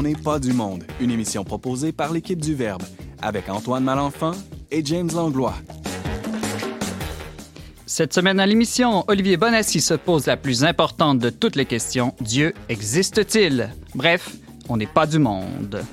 On n'est pas du monde, une émission proposée par l'équipe du Verbe, avec Antoine Malenfant et James Langlois. Cette semaine à l'émission, Olivier Bonassi se pose la plus importante de toutes les questions. Dieu existe-t-il? Bref, on n'est pas du monde.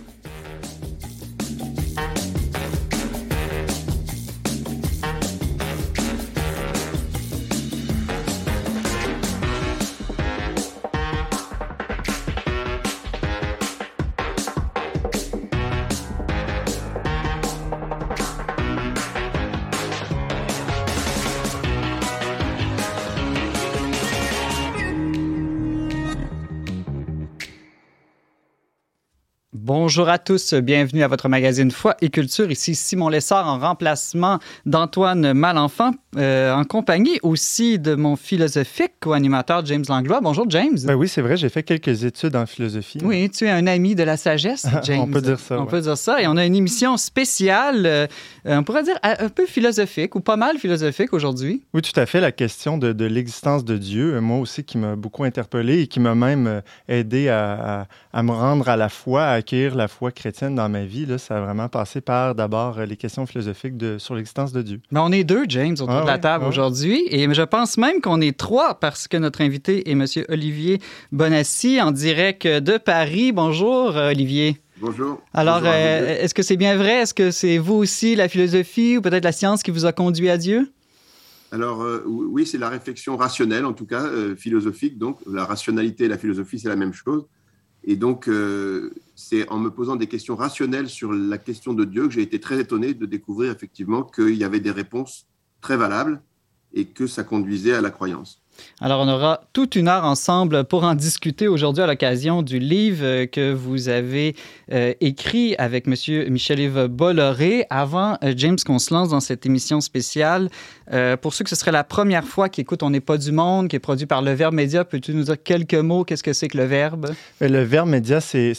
Bonjour à tous, bienvenue à votre magazine Foi et Culture. Ici Simon Lessard en remplacement d'Antoine Malenfant, euh, en compagnie aussi de mon philosophique co-animateur James Langlois. Bonjour James. Ben oui, c'est vrai, j'ai fait quelques études en philosophie. Oui, tu es un ami de la sagesse, James. on peut dire ça. On peut dire ça. Et on a une émission spéciale, euh, on pourrait dire un peu philosophique ou pas mal philosophique aujourd'hui. Oui, tout à fait. La question de, l'existence de Dieu, euh, moi aussi, qui m'a beaucoup interpellé et qui m'a même aidé à, à, me rendre à la foi, à acquérir la foi chrétienne dans ma vie, là, ça a vraiment passé par d'abord les questions philosophiques de, sur l'existence de Dieu. Mais on est deux, James, autour ah de la table ah aujourd'hui. Et je pense même qu'on est trois parce que notre invité est M. Olivier Bonassi en direct de Paris. Bonjour, Olivier. Bonjour. Alors, euh, est-ce que c'est bien vrai? Est-ce que c'est vous aussi, la philosophie ou peut-être la science qui vous a conduit à Dieu? Alors, euh, oui, c'est la réflexion rationnelle, en tout cas, euh, philosophique. Donc, la rationalité et la philosophie, c'est la même chose. Et donc, euh, c'est en me posant des questions rationnelles sur la question de Dieu que j'ai été très étonné de découvrir effectivement qu'il y avait des réponses très valables et que ça conduisait à la croyance. Alors, on aura toute une heure ensemble pour en discuter aujourd'hui à l'occasion du livre que vous avez euh, écrit avec M. Michel-Yves Bolloré. Avant, euh, James, qu'on se lance dans cette émission spéciale, euh, pour ceux que ce serait la première fois qui écoutent On n'est pas du monde, qui est produit par Le Verbe Média, peux-tu nous dire quelques mots? Qu'est-ce que c'est que Le Verbe? Le Verbe Média, c'est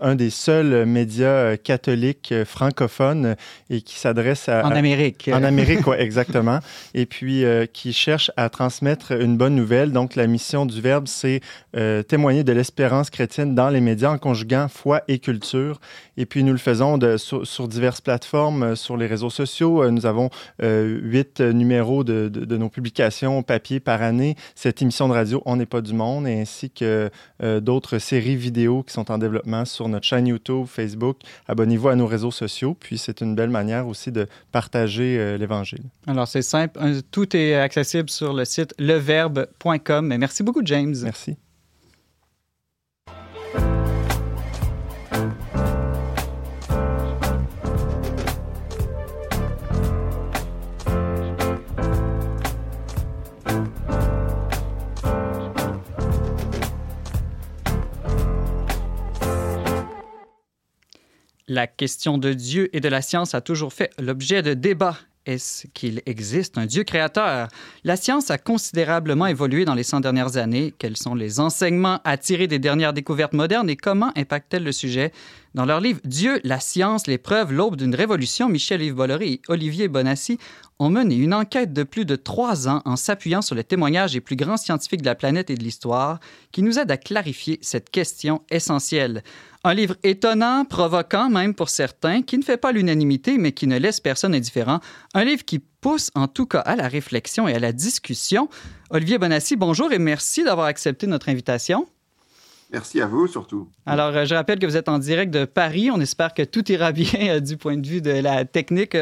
un des seuls médias catholiques francophones et qui s'adresse à... En Amérique. En Amérique, oui, exactement. Et puis, qui cherche à transmettre une bonne nouvelle. Donc, la mission du Verbe, c'est euh, témoigner de l'espérance chrétienne dans les médias en conjuguant foi et culture. Et puis, nous le faisons sur, diverses plateformes, euh, sur les réseaux sociaux. Euh, nous avons huit numéros de, de, nos publications papier par année. Cette émission de radio, On n'est pas du monde, ainsi que d'autres séries vidéo qui sont en développement sur notre chaîne YouTube, Facebook. Abonnez-vous à nos réseaux sociaux. Puis, c'est une belle manière aussi de partager l'Évangile. Alors, c'est simple. Tout est accessible sur le site leverbe Merci beaucoup, James. Merci. La question de Dieu et de la science a toujours fait l'objet de débats est-ce qu'il existe un Dieu créateur? La science a considérablement évolué dans les 100 dernières années. Quels sont les enseignements à tirer des dernières découvertes modernes et comment impactent-elles le sujet? Dans leur livre Dieu, la science, les preuves, l'aube d'une révolution, Michel-Yves Bolloré et Olivier Bonassi ont mené une enquête de plus de trois ans en s'appuyant sur les témoignages des plus grands scientifiques de la planète et de l'histoire qui nous aident à clarifier cette question essentielle. Un livre étonnant, provoquant même pour certains, qui ne fait pas l'unanimité, mais qui ne laisse personne indifférent. Un livre qui pousse en tout cas à la réflexion et à la discussion. Olivier Bonassi, bonjour et merci d'avoir accepté notre invitation. Merci à vous surtout. Alors, euh, je rappelle que vous êtes en direct de Paris. On espère que tout ira bien euh, du point de vue de la technique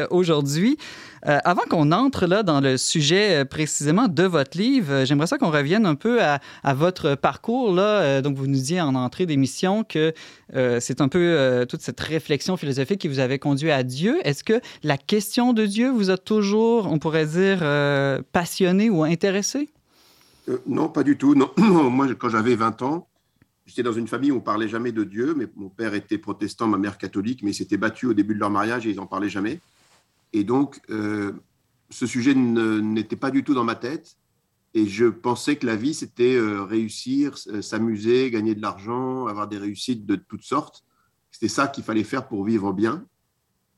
euh, avant qu'on entre là dans le sujet précisément de votre livre, j'aimerais ça qu'on revienne un peu à, votre parcours. Là. donc, vous nous disiez en entrée d'émission que c'est un peu toute cette réflexion philosophique qui vous avait conduit à Dieu. Est-ce que la question de Dieu vous a toujours, on pourrait dire, passionné ou intéressé? non, pas du tout. Moi, quand j'avais 20 ans, J'étais dans une famille où on parlait jamais de Dieu, mais mon père était protestant, ma mère catholique, mais ils s'étaient battus au début de leur mariage et ils n'en parlaient jamais. Et donc, euh, ce sujet n'était pas du tout dans ma tête. Et je pensais que la vie, c'était euh, réussir, euh, s'amuser, gagner de l'argent, avoir des réussites de toutes sortes. C'était ça qu'il fallait faire pour vivre bien.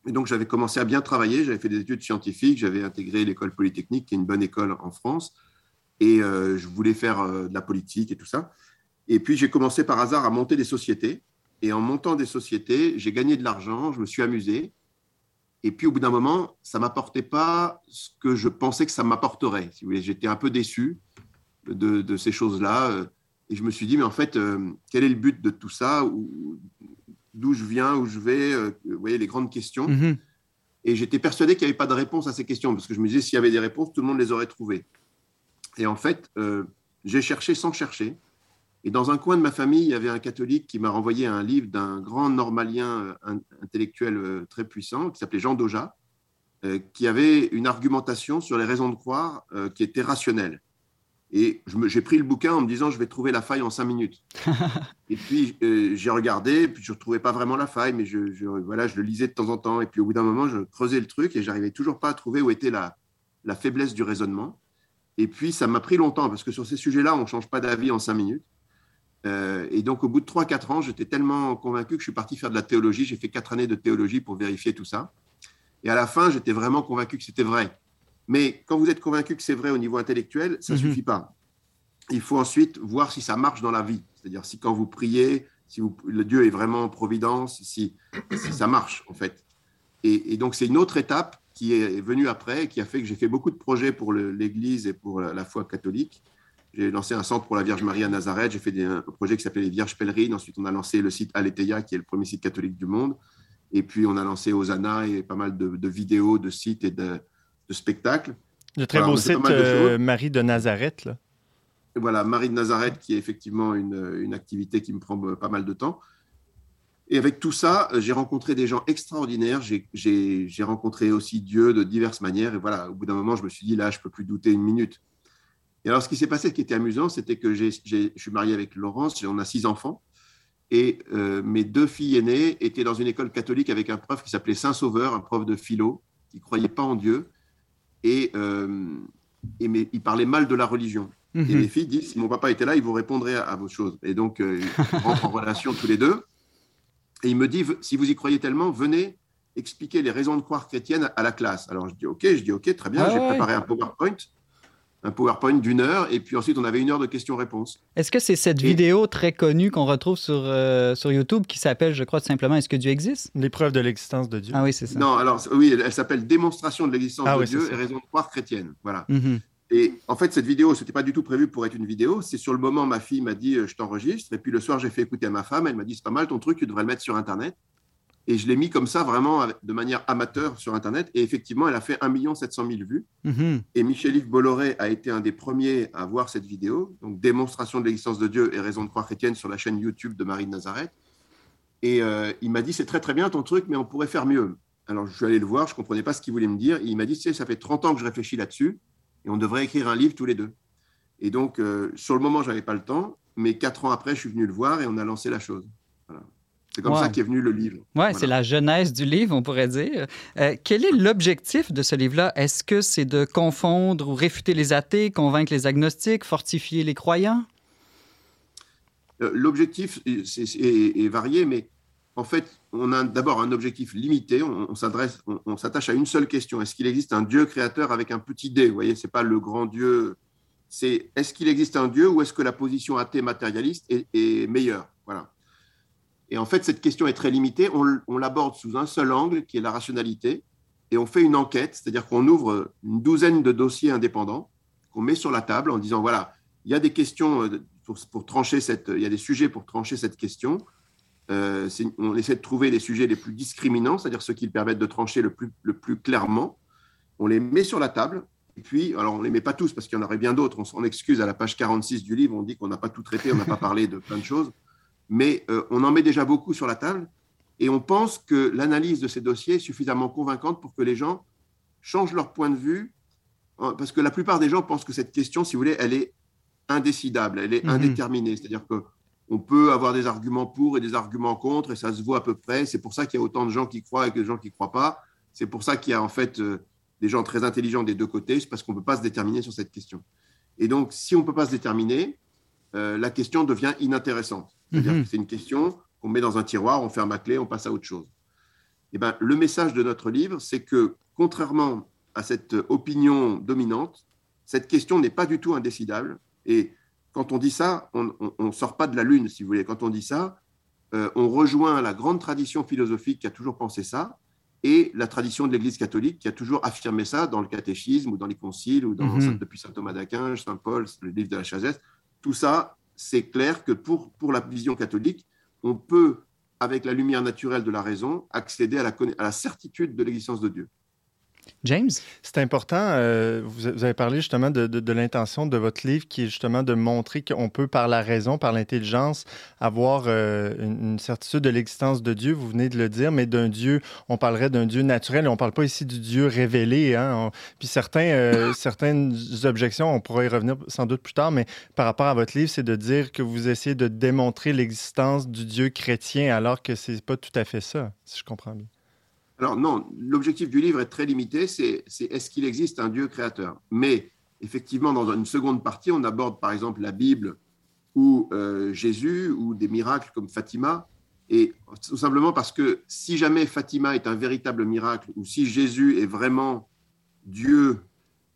Et donc, j'avais commencé à bien travailler. J'avais fait des études scientifiques. J'avais intégré l'école polytechnique, qui est une bonne école en France. Et je voulais faire de la politique et tout ça. Et puis j'ai commencé par hasard à monter des sociétés. Et en montant des sociétés, j'ai gagné de l'argent, je me suis amusé. Et puis au bout d'un moment, ça m'apportait pas ce que je pensais que ça m'apporterait. Si j'étais un peu déçu de, ces choses-là. Euh, et je me suis dit, mais en fait, euh, quel est le but de tout ça? D'où je viens, où je vais? Euh, Vous voyez, les grandes questions. Mm-hmm. Et j'étais persuadé qu'il n'y avait pas de réponse à ces questions, parce que je me disais, s'il y avait des réponses, tout le monde les aurait trouvées. Et en fait, j'ai cherché sans chercher. Et dans un coin de ma famille, il y avait un catholique qui m'a renvoyé un livre d'un grand normalien euh, intellectuel euh, très puissant qui s'appelait Jean Doja, euh, qui avait une argumentation sur les raisons de croire qui était rationnelle. Et j'ai pris le bouquin en me disant, je vais trouver la faille en cinq minutes. et puis, j'ai regardé, puis je ne retrouvais pas vraiment la faille, mais je, voilà, je le lisais de temps en temps. Et puis, au bout d'un moment, je creusais le truc et j'arrivais toujours pas à trouver où était la, la faiblesse du raisonnement. Et puis, ça m'a pris longtemps, parce que sur ces sujets-là, on ne change pas d'avis en cinq minutes. Euh, et donc, au bout de 3-4 ans, j'étais tellement convaincu que je suis parti faire de la théologie. J'ai fait 4 années de théologie pour vérifier tout ça. Et à la fin, j'étais vraiment convaincu que c'était vrai. Mais quand vous êtes convaincu que c'est vrai au niveau intellectuel, ça ne mhm. suffit pas. Il faut ensuite voir si ça marche dans la vie. C'est-à-dire si quand vous priez, si vous, le Dieu est vraiment en providence, si, si ça marche en fait. Et, et donc c'est une autre étape qui est venue après, qui a fait que j'ai fait beaucoup de projets pour l'Église et pour la foi catholique. J'ai lancé un centre pour la Vierge Marie à Nazareth. J'ai fait des, un projet qui s'appelait les Vierges Pèlerines. Ensuite, on a lancé le site Aletheia, qui est le premier site catholique du monde. Et puis, on a lancé Osana et pas mal de, vidéos, de sites et de, spectacles. Le très beau site euh, Marie de Nazareth. Là. voilà, Marie de Nazareth, qui est effectivement une, une, activité qui me prend pas mal de temps. Et avec tout ça, j'ai rencontré des gens extraordinaires. J'ai rencontré aussi Dieu de diverses manières. Et voilà, au bout d'un moment, je me suis dit, là, je ne peux plus douter une minute. Et alors, ce qui s'est passé, ce qui était amusant, c'était que je suis marié avec Laurence, on a six enfants, et euh, mes deux filles aînées étaient dans une école catholique avec un prof qui s'appelait Saint-Sauveur, un prof de philo, qui ne croyait pas en Dieu, et, euh, et mais, il parlait mal de la religion. Et mhm. mes filles disent, si mon papa était là, il vous répondrait à, vos choses. Et donc, euh, ils rentrent en relation tous les deux. Et il me dit, si vous y croyez tellement, venez expliquer les raisons de croire chrétiennes à la classe. Alors je dis, OK, je dis, OK, très bien, j'ai préparé un PowerPoint un PowerPoint d'une heure, et puis ensuite on avait une heure de questions-réponses. Est-ce que c'est cette vidéo très connue qu'on retrouve sur, euh, sur YouTube qui s'appelle, je crois, tout simplement Est-ce que Dieu existe? L'épreuve de l'existence de Dieu. Ah oui, c'est ça. Non, alors oui, elle, s'appelle Démonstration de l'existence ah de Dieu et raison de croire chrétienne. Voilà. Mhm. Et en fait, cette vidéo, ce n'était pas du tout prévu pour être une vidéo. C'est sur le moment, ma fille m'a dit, euh, je t'enregistre. Et puis le soir, j'ai fait écouter à ma femme. Elle m'a dit, c'est pas mal ton truc, tu devrais le mettre sur Internet. Et je l'ai mis comme ça, vraiment de manière amateur sur Internet. Et effectivement, elle a fait 1 700 000 vues. Mhm. Et Michel-Yves Bolloré a été un des premiers à voir cette vidéo. Donc, démonstration de l'existence de Dieu et raison de croire chrétienne sur la chaîne YouTube de Marie de Nazareth. Et euh, il m'a dit C'est très, très bien ton truc, mais on pourrait faire mieux. Alors, je suis allé le voir, je ne comprenais pas ce qu'il voulait me dire. il m'a dit ça fait 30 ans que je réfléchis là-dessus et on devrait écrire un livre tous les deux. Et donc, euh, sur le moment, je n'avais pas le temps. Mais quatre ans après, je suis venu le voir et on a lancé la chose. C'est comme ça qu'est venu le livre. Oui, c'est la genèse du livre, on pourrait dire. Euh, quel est l'objectif de ce livre-là? Est-ce que c'est de confondre ou réfuter les athées, convaincre les agnostiques, fortifier les croyants? Euh, l'objectif est, varié, mais en fait, on a d'abord un objectif limité. On, s'adresse, on, s'attache à une seule question. Est-ce qu'il existe un Dieu créateur avec un petit d? Vous voyez, c'est pas le grand Dieu. C'est est-ce qu'il existe un Dieu ou est-ce que la position athée matérialiste est, est meilleure? Voilà. Et en fait, cette question est très limitée. On, l'aborde sous un seul angle, qui est la rationalité, et on fait une enquête, c'est-à-dire qu'on ouvre une douzaine de dossiers indépendants qu'on met sur la table en disant voilà, il y a des questions euh, pour, trancher cette, il y a des sujets pour trancher cette question. Euh, on essaie de trouver les sujets les plus discriminants, c'est-à-dire ceux qui permettent de trancher le plus, le plus clairement. On les met sur la table. Et puis, alors on ne les met pas tous parce qu'il y en aurait bien d'autres. On s'en excuse à la page 46 du livre. On dit qu'on n'a pas tout traité, on n'a pas parlé de plein de choses mais euh, on en met déjà beaucoup sur la table et on pense que l'analyse de ces dossiers est suffisamment convaincante pour que les gens changent leur point de vue, parce que la plupart des gens pensent que cette question, si vous voulez, elle est indécidable, elle est mhm. indéterminée, c'est-à-dire qu'on peut avoir des arguments pour et des arguments contre, et ça se voit à peu près. C'est pour ça qu'il y a autant de gens qui croient et que de gens qui ne croient pas. C'est pour ça qu'il y a en fait euh, des gens très intelligents des deux côtés, c'est parce qu'on ne peut pas se déterminer sur cette question. Et donc, si on ne peut pas se déterminer, euh, la question devient inintéressante. C'est-à-dire mhm. que c'est une question qu'on met dans un tiroir, on ferme la clé, on passe à autre chose. Eh ben, le message de notre livre, c'est que contrairement à cette opinion dominante, cette question n'est pas du tout indécidable. Et quand on dit ça, on ne sort pas de la lune, si vous voulez. Quand on dit ça, euh, on rejoint la grande tradition philosophique qui a toujours pensé ça et la tradition de l'Église catholique qui a toujours affirmé ça dans le catéchisme ou dans les conciles ou dans, Mhm. depuis saint Thomas d'Aquin, saint Paul, le livre de la Chazette. Tout ça, c'est clair que pour, la vision catholique, on peut, avec la lumière naturelle de la raison, accéder à la, à la certitude de l'existence de Dieu. James? C'est important. euh, vous, avez parlé justement de, de- de l'intention de votre livre qui est justement de montrer qu'on peut, par la raison, par l'intelligence, avoir euh, une, une certitude de l'existence de Dieu. Vous venez de le dire, mais d'un Dieu, on parlerait d'un Dieu naturel. On ne parle pas ici du Dieu révélé. Hein? On- puis certains, euh, certaines objections, on pourra y revenir sans doute plus tard, mais par rapport à votre livre, c'est de dire que vous essayez de démontrer l'existence du Dieu chrétien alors que c'est pas tout à fait ça, si je comprends bien. Alors non, l'objectif du livre est très limité, c'est est-ce qu'il existe un Dieu créateur? Mais effectivement, dans une seconde partie, on aborde par exemple la Bible ou euh, Jésus ou des miracles comme Fatima. Et tout simplement parce que si jamais Fatima est un véritable miracle ou si Jésus est vraiment Dieu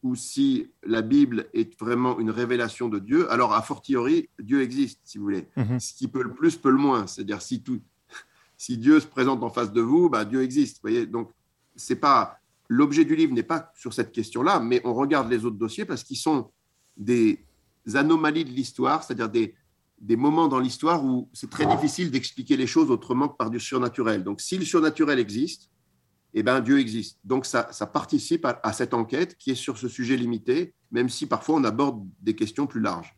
ou si la Bible est vraiment une révélation de Dieu, alors a fortiori, Dieu existe, si vous voulez. Mhm. Ce qui peut le plus peut le moins. C'est-à-dire si tout, si Dieu se présente en face de vous, bah, Dieu existe. Donc, c'est pas l'objet du livre n'est pas sur cette question-là, mais on regarde les autres dossiers parce qu'ils sont des anomalies de l'histoire, c'est-à-dire des, moments dans l'histoire où c'est très difficile d'expliquer les choses autrement que par du surnaturel. Donc, si le surnaturel existe, eh ben, Dieu existe. Donc, ça, participe à cette enquête qui est sur ce sujet limité, même si parfois on aborde des questions plus larges.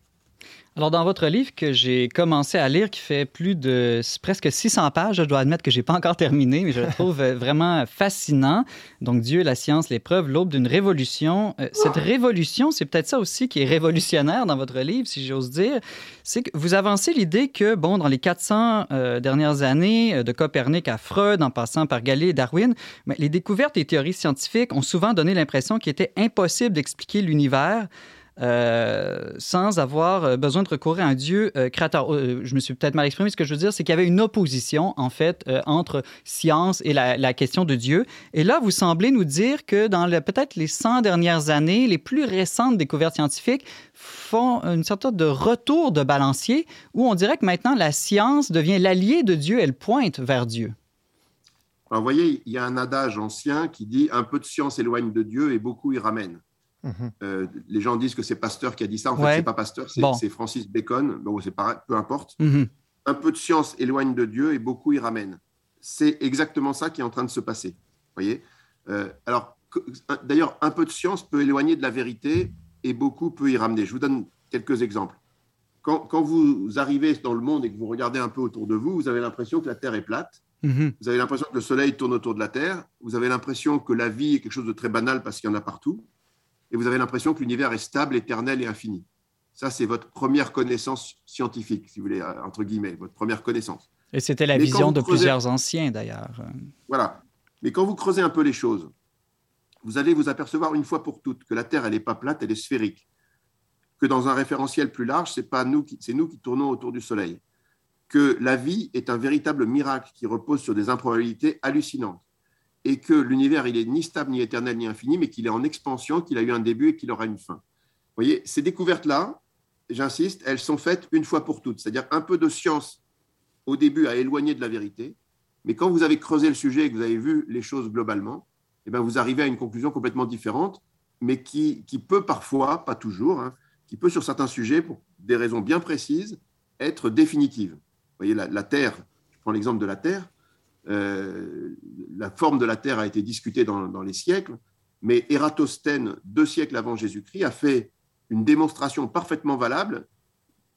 Alors, dans votre livre que j'ai commencé à lire, qui fait plus de presque 600 pages, je dois admettre que je n'ai pas encore terminé, mais je le trouve euh, vraiment fascinant. Donc, Dieu, la science, l'épreuve, l'aube d'une révolution. Euh, cette révolution, c'est peut-être ça aussi qui est révolutionnaire dans votre livre, si j'ose dire. C'est que vous avancez l'idée que, bon, dans les 400 euh, dernières années, euh, de Copernic à Freud, en passant par Galilée et Darwin, mais les découvertes et théories scientifiques ont souvent donné l'impression qu'il était impossible d'expliquer l'univers euh, sans avoir euh, besoin de recourir à un Dieu euh, créateur. Je me suis peut-être mal exprimé. Ce que je veux dire, c'est qu'il y avait une opposition, en fait, entre science et la, la, question de Dieu. Et là, vous semblez nous dire que dans le, peut-être les 100 dernières années, les plus récentes découvertes scientifiques font une sorte de retour de balancier où on dirait que maintenant la science devient l'allié de Dieu, elle pointe vers Dieu. Alors, vous voyez, il y a un adage ancien qui dit un peu de science éloigne de Dieu et beaucoup y ramène. Mmh. Euh, les gens disent que c'est Pasteur qui a dit ça. En fait, ouais. c'est pas Pasteur, c'est bon. Francis Bacon. Bon, c'est pareil, peu importe. Mmh. Un peu de science éloigne de Dieu et beaucoup y ramène. C'est exactement ça qui est en train de se passer. Voyez? Euh, alors, d'ailleurs, un peu de science peut éloigner de la vérité et beaucoup peut y ramener. Je vous donne quelques exemples. Quand, quand vous arrivez dans le monde et que vous regardez un peu autour de vous, vous avez l'impression que la Terre est plate. Mmh. Vous avez l'impression que le Soleil tourne autour de la Terre. Vous avez l'impression que la vie est quelque chose de très banal parce qu'il y en a partout et vous avez l'impression que l'univers est stable, éternel et infini. Ça, c'est votre première connaissance scientifique, si vous voulez, entre guillemets, votre première connaissance. Et c'était la Mais vision de creusez... plusieurs anciens, d'ailleurs. Voilà. Mais quand vous creusez un peu les choses, vous allez vous apercevoir une fois pour toutes que la Terre, elle n'est pas plate, elle est sphérique. Que dans un référentiel plus large, c'est pas nous qui, c'est nous qui tournons autour du Soleil. Que la vie est un véritable miracle qui repose sur des improbabilités hallucinantes et que l'univers, il est ni stable, ni éternel, ni infini, mais qu'il est en expansion, qu'il a eu un début et qu'il aura une fin. Vous voyez, ces découvertes-là, j'insiste, elles sont faites une fois pour toutes. C'est-à-dire un peu de science au début à éloigner de la vérité, mais quand vous avez creusé le sujet et que vous avez vu les choses globalement, eh bien, vous arrivez à une conclusion complètement différente, mais qui, qui peut parfois, pas toujours, hein, qui peut sur certains sujets, pour des raisons bien précises, être définitive. Vous voyez, la, la Terre, je prends l'exemple de la Terre, euh, la forme de la Terre a été discutée dans, dans, les siècles, mais Ératosthène, deux siècles avant Jésus-Christ, a fait une démonstration parfaitement valable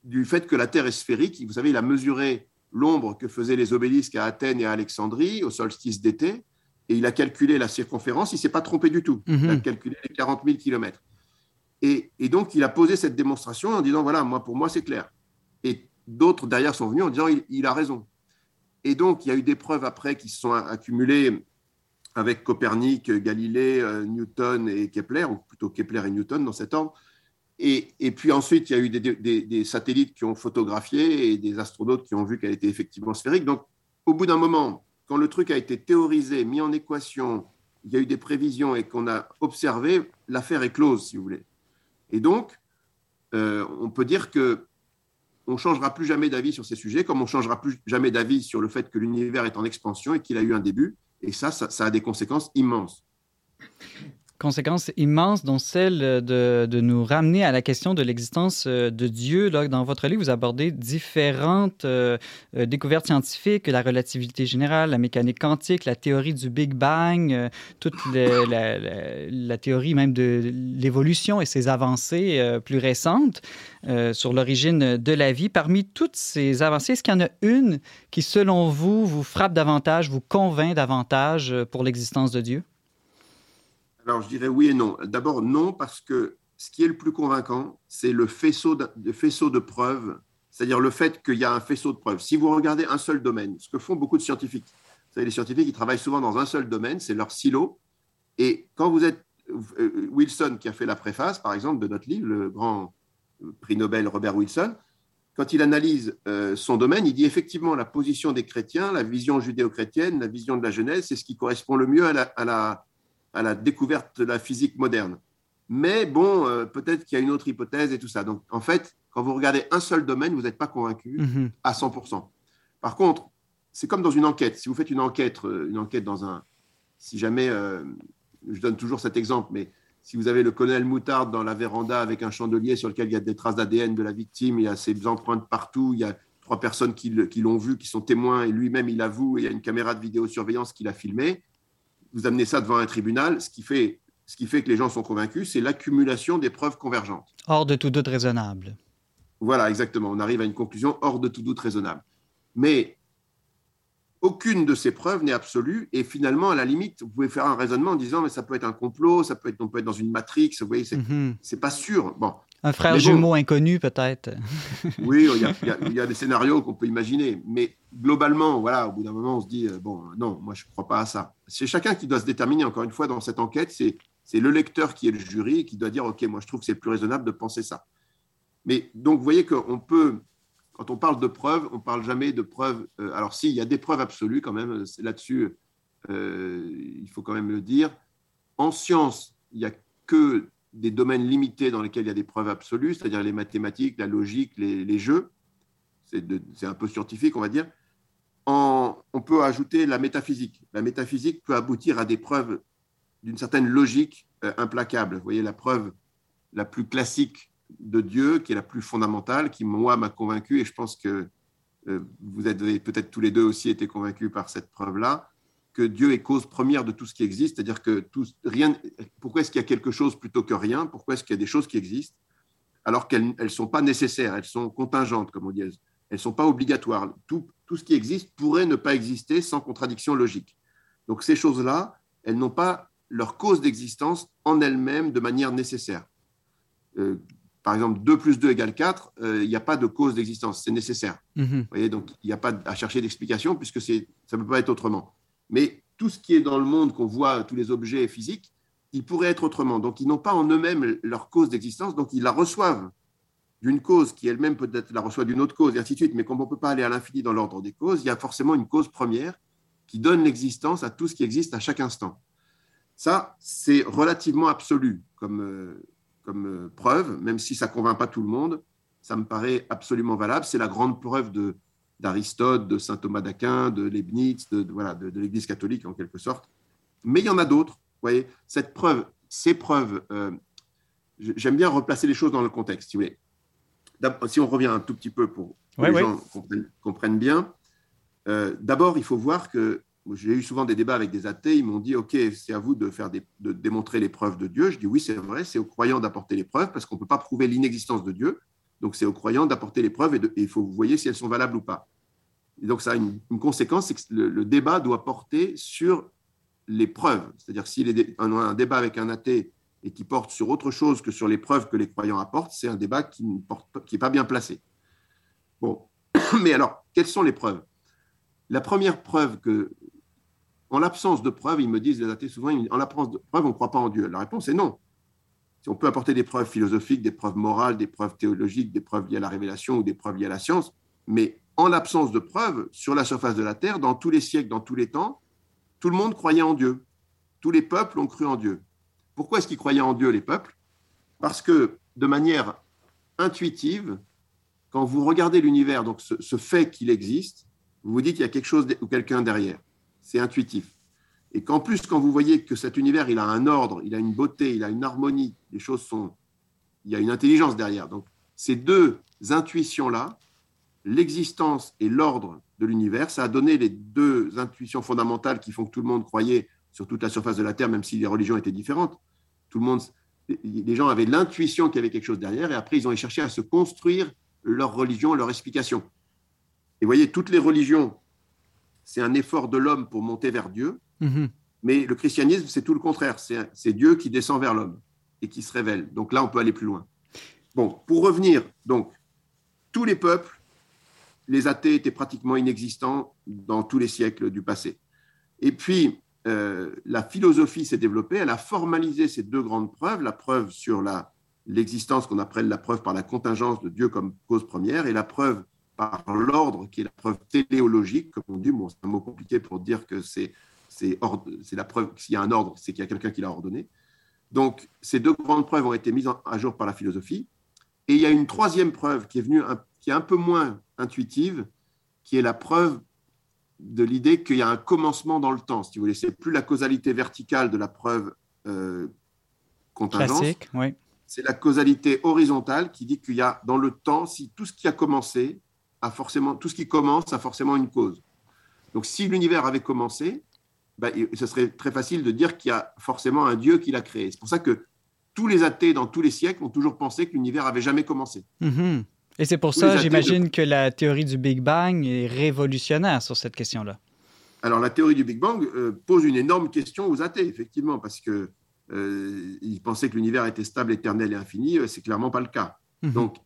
du fait que la Terre est sphérique. Vous savez, il a mesuré l'ombre que faisaient les obélisques à Athènes et à Alexandrie au solstice d'été, et il a calculé la circonférence. Il ne s'est pas trompé du tout. Il a calculé les 40 000 kilomètres. Et, et, donc, il a posé cette démonstration en disant, voilà, moi, pour moi, c'est clair. Et d'autres derrière sont venus en disant, il, il a raison. Et donc, il y a eu des preuves après qui se sont accumulées avec Copernic, Galilée, euh, Newton et Kepler, ou plutôt Kepler et Newton dans cet ordre. Et, puis ensuite, il y a eu des, satellites qui ont photographié et des astronautes qui ont vu qu'elle était effectivement sphérique. Donc, au bout d'un moment, quand le truc a été théorisé, mis en équation, il y a eu des prévisions et qu'on a observé, l'affaire est close, si vous voulez. Et donc, euh, on peut dire que on ne changera plus jamais d'avis sur ces sujets, comme on ne changera plus jamais d'avis sur le fait que l'univers est en expansion et qu'il a eu un début. Et ça, ça a des conséquences immenses conséquences immenses, dont celle de, de, nous ramener à la question de l'existence euh, de Dieu. Là, dans votre livre, vous abordez différentes euh, euh, découvertes scientifiques, la relativité générale, la mécanique quantique, la théorie du Big Bang, toute la, théorie même de l'évolution et ses avancées plus récentes sur l'origine de la vie. Parmi toutes ces avancées, est-ce qu'il y en a une qui, selon vous, vous frappe davantage, vous convainc davantage pour l'existence de Dieu? Alors, je dirais oui et non. D'abord, non, parce que ce qui est le plus convaincant, c'est le faisceau de, faisceau de preuves, c'est-à-dire le fait qu'il y a un faisceau de preuves. Si vous regardez un seul domaine, ce que font beaucoup de scientifiques, vous savez, les scientifiques, ils travaillent souvent dans un seul domaine, c'est leur silo. Et quand vous êtes euh, Wilson, qui a fait la préface, par exemple, de notre livre, le grand prix Nobel Robert Wilson, quand il analyse euh, son domaine, il dit effectivement la position des chrétiens, la vision judéo-chrétienne, la vision de la Genèse, c'est ce qui correspond le mieux à la à la découverte de la physique moderne. Mais bon, euh, peut-être qu'il y a une autre hypothèse et tout ça. Donc, en fait, quand vous regardez un seul domaine, vous n'êtes pas convaincu mhm. à 100%. Par contre, c'est comme dans une enquête. Si vous faites une enquête, euh, une enquête dans un, si jamais, euh, je donne toujours cet exemple, mais si vous avez le colonel Moutarde dans la véranda avec un chandelier sur lequel il y a des traces d'ADN de la victime, il y a ses empreintes partout, il y a trois personnes qui l'ont vu, qui sont témoins, et lui-même il avoue, et il y a une caméra de vidéosurveillance qui l'a filmé vous amenez ça devant un tribunal, ce qui fait, ce qui fait que les gens sont convaincus, c'est l'accumulation des preuves convergentes. Hors de tout doute raisonnable. Voilà, exactement. On arrive à une conclusion hors de tout doute raisonnable. Mais aucune de ces preuves n'est absolue. Et finalement, à la limite, vous pouvez faire un raisonnement en disant, mais ça peut être un complot, ça peut être, on peut être dans une matrix, vous voyez, c'est mhm. pas sûr. Bon. Un frère jumeau inconnu, peut-être. oui, il y, a, des scénarios qu'on peut imaginer. Mais globalement, voilà, au bout d'un moment, on se dit, euh, bon, non, moi, je ne crois pas à ça. C'est chacun qui doit se déterminer, encore une fois, dans cette enquête. C'est le lecteur qui est le jury et qui doit dire, OK, moi, je trouve que c'est plus raisonnable de penser ça. Mais donc, vous voyez qu'on peut quand on parle de preuves, on ne parle jamais de preuves. Euh, alors, si, il y a des preuves absolues quand même, là-dessus, euh, il faut quand même le dire. En science, il n'y a que des domaines limités dans lesquels il y a des preuves absolues, c'est-à-dire les mathématiques, la logique, les, jeux. C'est un peu scientifique, on va dire. On peut ajouter la métaphysique. La métaphysique peut aboutir à des preuves d'une certaine logique euh, implacable. Vous voyez, la preuve la plus classique de Dieu qui est la plus fondamentale, qui, moi, m'a convaincu, et je pense que euh, vous avez peut-être tous les deux aussi été convaincus par cette preuve-là, que Dieu est cause première de tout ce qui existe, c'est-à-dire que tout, rien, pourquoi est-ce qu'il y a quelque chose plutôt que rien? Pourquoi est-ce qu'il y a des choses qui existent? Alors qu'elles ne sont pas nécessaires, elles sont contingentes, comme on dit, elles ne sont pas obligatoires. Tout, tout ce qui existe pourrait ne pas exister sans contradiction logique. Donc ces choses-là, elles n'ont pas leur cause d'existence en elles-mêmes de manière nécessaire. Euh, par exemple, 2 plus 2 égale 4, euh, il n'y a pas de cause d'existence, c'est nécessaire. Mhm. Vous voyez, donc il n'y a pas à chercher d'explication puisque ça ne peut pas être autrement. Mais tout ce qui est dans le monde qu'on voit, tous les objets physiques, ils pourraient être autrement. Donc ils n'ont pas en eux-mêmes leur cause d'existence, donc ils la reçoivent d'une cause qui elle-même peut-être la reçoit d'une autre cause, et ainsi de suite. Mais comme on ne peut pas aller à l'infini dans l'ordre des causes, il y a forcément une cause première qui donne l'existence à tout ce qui existe à chaque instant. Ça, c'est relativement absolu comme, euh, comme euh, preuve, même si ça ne convainc pas tout le monde, ça me paraît absolument valable. C'est la grande preuve de, d'Aristote, de saint Thomas d'Aquin, de Leibniz, de, voilà, de, l'Église catholique en quelque sorte. Mais il y en a d'autres. Vous voyez, cette preuve, ces preuves, euh, j'aime bien replacer les choses dans le contexte. Si, si on revient un tout petit peu pour que les gens comprennent, bien, euh, d'abord, il faut voir que j'ai eu souvent des débats avec des athées, ils m'ont dit, OK, c'est à vous de, faire de démontrer les preuves de Dieu. Je dis, oui, c'est vrai, c'est aux croyants d'apporter les preuves, parce qu'on ne peut pas prouver l'inexistence de Dieu. Donc, c'est aux croyants d'apporter les preuves, et, il faut vous voyez si elles sont valables ou pas. Donc, ça a une, conséquence, c'est que le, débat doit porter sur les preuves. C'est-à-dire, s'il est un, un débat avec un athée et qui porte sur autre chose que sur les preuves que les croyants apportent, c'est un débat qui n'est pas bien placé. Bon, mais alors, quelles sont les preuves? La première preuve que en l'absence de preuves, ils me disent, les athées souvent, en l'absence de preuves, on ne croit pas en Dieu. La réponse est non. On peut apporter des preuves philosophiques, des preuves morales, des preuves théologiques, des preuves liées à la révélation ou des preuves liées à la science, mais en l'absence de preuves, sur la surface de la Terre, dans tous les siècles, dans tous les temps, tout le monde croyait en Dieu. Tous les peuples ont cru en Dieu. Pourquoi est-ce qu'ils croyaient en Dieu, les peuples? Parce que, de manière intuitive, quand vous regardez l'univers, donc ce, fait qu'il existe, vous vous dites qu'il y a quelque chose ou quelqu'un derrière. C'est intuitif. Et qu'en plus, quand vous voyez que cet univers, il a un ordre, il a une beauté, il a une harmonie, les choses sont, il y a une intelligence derrière. Donc, ces deux intuitions-là, l'existence et l'ordre de l'univers, ça a donné les deux intuitions fondamentales qui font que tout le monde croyait sur toute la surface de la Terre, même si les religions étaient différentes. Tout le monde, les gens avaient l'intuition qu'il y avait quelque chose derrière, et après, ils ont cherché à se construire leur religion, leur explication. Et vous voyez, toutes les religions, c'est un effort de l'homme pour monter vers Dieu, mhm. mais le christianisme, c'est tout le contraire. C'est Dieu qui descend vers l'homme et qui se révèle. Donc là, on peut aller plus loin. Bon, pour revenir, donc, tous les peuples, les athées étaient pratiquement inexistants dans tous les siècles du passé. Et puis, euh, la philosophie s'est développée, elle a formalisé ces deux grandes preuves, la preuve sur l'existence qu'on appelle la preuve par la contingence de Dieu comme cause première et la preuve par l'ordre qui est la preuve téléologique, comme on dit, bon, c'est un mot compliqué pour dire que c'est la preuve, s'il y a un ordre, c'est qu'il y a quelqu'un qui l'a ordonné. Donc, ces deux grandes preuves ont été mises à jour par la philosophie. Et il y a une troisième preuve qui est, venue, qui est un peu moins intuitive, qui est la preuve de l'idée qu'il y a un commencement dans le temps, si vous voulez. C'est plus la causalité verticale de la preuve euh, contingence. Classique, oui c'est la causalité horizontale qui dit qu'il y a dans le temps, si tout ce qui a commencé a forcément, tout ce qui commence a forcément une cause. Donc, si l'univers avait commencé, ben, ce serait très facile de dire qu'il y a forcément un Dieu qui l'a créé. C'est pour ça que tous les athées dans tous les siècles ont toujours pensé que l'univers avait jamais commencé. Mm-hmm. Et c'est pour ça, j'imagine, que la théorie du Big Bang est révolutionnaire sur cette question-là. Alors, la théorie du Big Bang euh, pose une énorme question aux athées, effectivement, parce que euh, ils pensaient que l'univers était stable, éternel et infini. Euh, c'est clairement pas le cas. Mhm. Donc,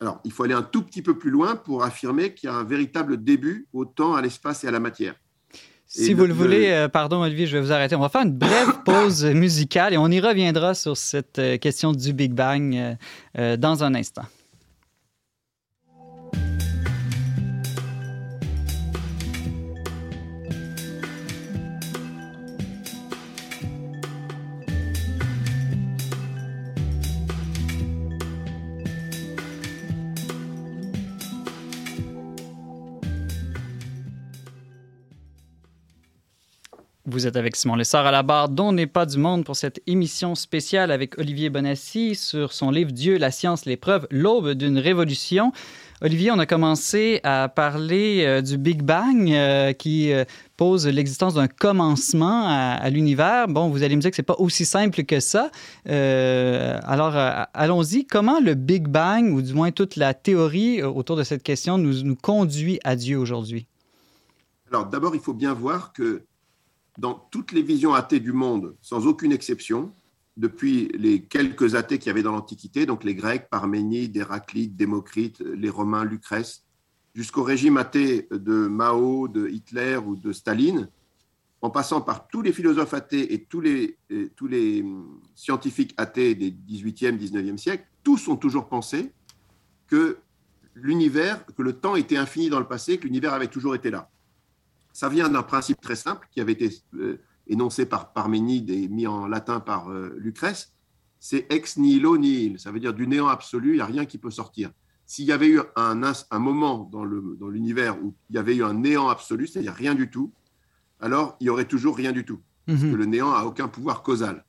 alors, il faut aller un tout petit peu plus loin pour affirmer qu'il y a un véritable début au temps, à l'espace et à la matière. Si vous le, voulez, euh, pardon Olivier, je vais vous arrêter. On va faire une brève pause musicale et on y reviendra sur cette question du Big Bang dans un instant. Vous êtes avec Simon Lessard à la barre dont n'est pas du monde pour cette émission spéciale avec Olivier Bonassi sur son livre Dieu, la science, l'épreuve, l'aube d'une révolution. Olivier, on a commencé à parler euh, du Big Bang euh, qui euh, pose l'existence d'un commencement à, l'univers. Bon, vous allez me dire que c'est pas aussi simple que ça. alors, allons-y. Comment le Big Bang, ou du moins toute la théorie autour de cette question, nous, nous conduit à Dieu aujourd'hui? Alors, d'abord, il faut bien voir que dans toutes les visions athées du monde, sans aucune exception, depuis les quelques athées qu'il y avait dans l'Antiquité, donc les Grecs, Parménide, Héraclite, Démocrite, les Romains, Lucrèce, jusqu'au régime athée de Mao, de Hitler ou de Staline, en passant par tous les philosophes athées et tous les, tous les hum, scientifiques athées des 18e, 19e siècle, tous ont toujours pensé que l'univers, que le temps était infini dans le passé, que l'univers avait toujours été là. Ça vient d'un principe très simple qui avait été euh, énoncé par Parménide et mis en latin par euh, Lucrèce. C'est ex nihilo nihil. Ça veut dire du néant absolu, il n'y a rien qui peut sortir. S'il y avait eu un, un moment dans l'univers dans où il y avait eu un néant absolu, c'est-à-dire rien du tout, alors il y aurait toujours rien du tout. Parce mhm. que le néant n'a aucun pouvoir causal.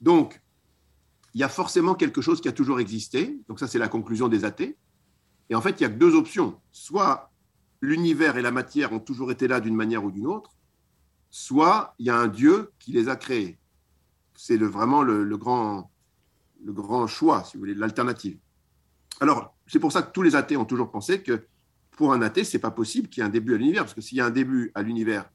Donc, il y a forcément quelque chose qui a toujours existé. Donc ça, c'est la conclusion des athées. Et en fait, il y a que deux options. Soit l'univers et la matière ont toujours été là d'une manière ou d'une autre, soit il y a un Dieu qui les a créés. C'est vraiment le, grand, le grand choix, si vous voulez, l'alternative. Alors, c'est pour ça que tous les athées ont toujours pensé que pour un athée, c'est pas possible qu'il y ait un début à l'univers, parce que s'il y a un début à l'univers,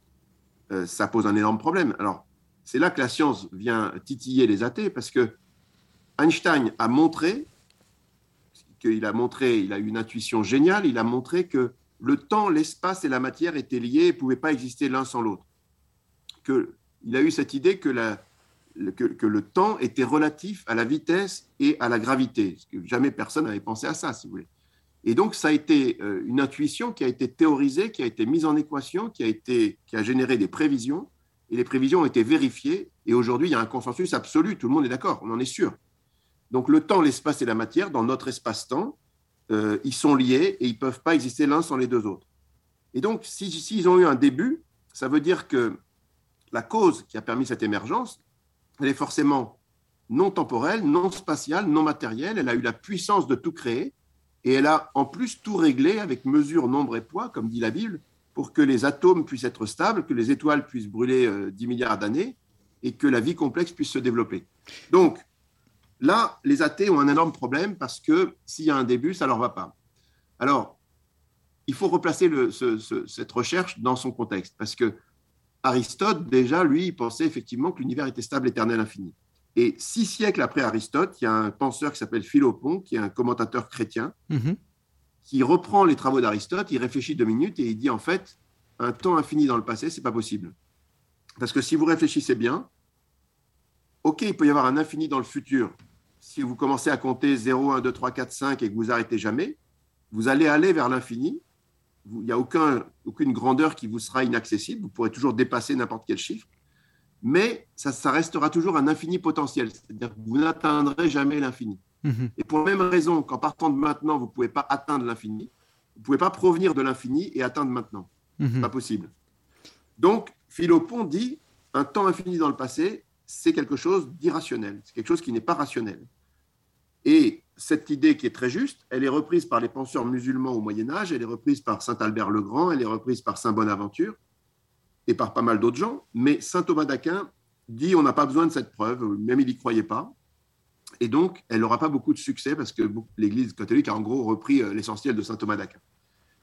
euh, ça pose un énorme problème. Alors, c'est là que la science vient titiller les athées, parce que Einstein a montré qu'il a montré, il a une intuition géniale, il a montré que le temps, l'espace et la matière étaient liés et ne pouvaient pas exister l'un sans l'autre. il a eu cette idée que, le temps était relatif à la vitesse et à la gravité. Que jamais personne n'avait pensé à ça, si vous voulez. Et donc, ça a été euh, une intuition qui a été théorisée, qui a été mise en équation, qui a, été, qui a généré des prévisions. Et les prévisions ont été vérifiées. Et aujourd'hui, il y a un consensus absolu. Tout le monde est d'accord, on en est sûr. Donc, le temps, l'espace et la matière, dans notre espace-temps, euh, ils sont liés et ils ne peuvent pas exister l'un sans les deux autres. Et donc, s'ils si, ont eu un début, ça veut dire que la cause qui a permis cette émergence, elle est forcément non temporelle, non spatiale, non matérielle. Elle a eu la puissance de tout créer et elle a en plus tout réglé avec mesure, nombre et poids, comme dit la Bible, pour que les atomes puissent être stables, que les étoiles puissent brûler 10 euh, milliards d'années et que la vie complexe puisse se développer. Donc, là, les athées ont un énorme problème parce que s'il y a un début, ça ne leur va pas. Alors, il faut replacer cette recherche dans son contexte parce que Aristote, déjà, lui, il pensait effectivement que l'univers était stable, éternel, infini. Et six siècles après Aristote, il y a un penseur qui s'appelle Philopon, qui est un commentateur chrétien, mhm. qui reprend les travaux d'Aristote, il réfléchit deux minutes et il dit en fait, un temps infini dans le passé, c'est pas possible. Parce que si vous réfléchissez bien, ok, il peut y avoir un infini dans le futur. Si vous commencez à compter 0, 1, 2, 3, 4, 5 et que vous arrêtez jamais, vous allez aller vers l'infini. Il n'y a aucun, aucune grandeur qui vous sera inaccessible. Vous pourrez toujours dépasser n'importe quel chiffre mais ça, restera toujours un infini potentiel, c'est-à-dire que vous n'atteindrez jamais l'infini. Mhm. Et pour la même raison qu'en partant de maintenant, vous ne pouvez pas atteindre l'infini, vous ne pouvez pas provenir de l'infini et atteindre maintenant. Ce n'est pas possible. Donc, Philopon dit, un temps infini dans le passé, c'est quelque chose d'irrationnel, c'est quelque chose qui n'est pas rationnel. Et cette idée qui est très juste, elle est reprise par les penseurs musulmans au Moyen Âge, elle est reprise par Saint Albert le Grand, elle est reprise par Saint Bonaventure, et par pas mal d'autres gens, mais saint Thomas d'Aquin dit on n'a pas besoin de cette preuve, même il n'y croyait pas. Et donc, elle n'aura pas beaucoup de succès parce que l'Église catholique a en gros repris euh, l'essentiel de saint Thomas d'Aquin.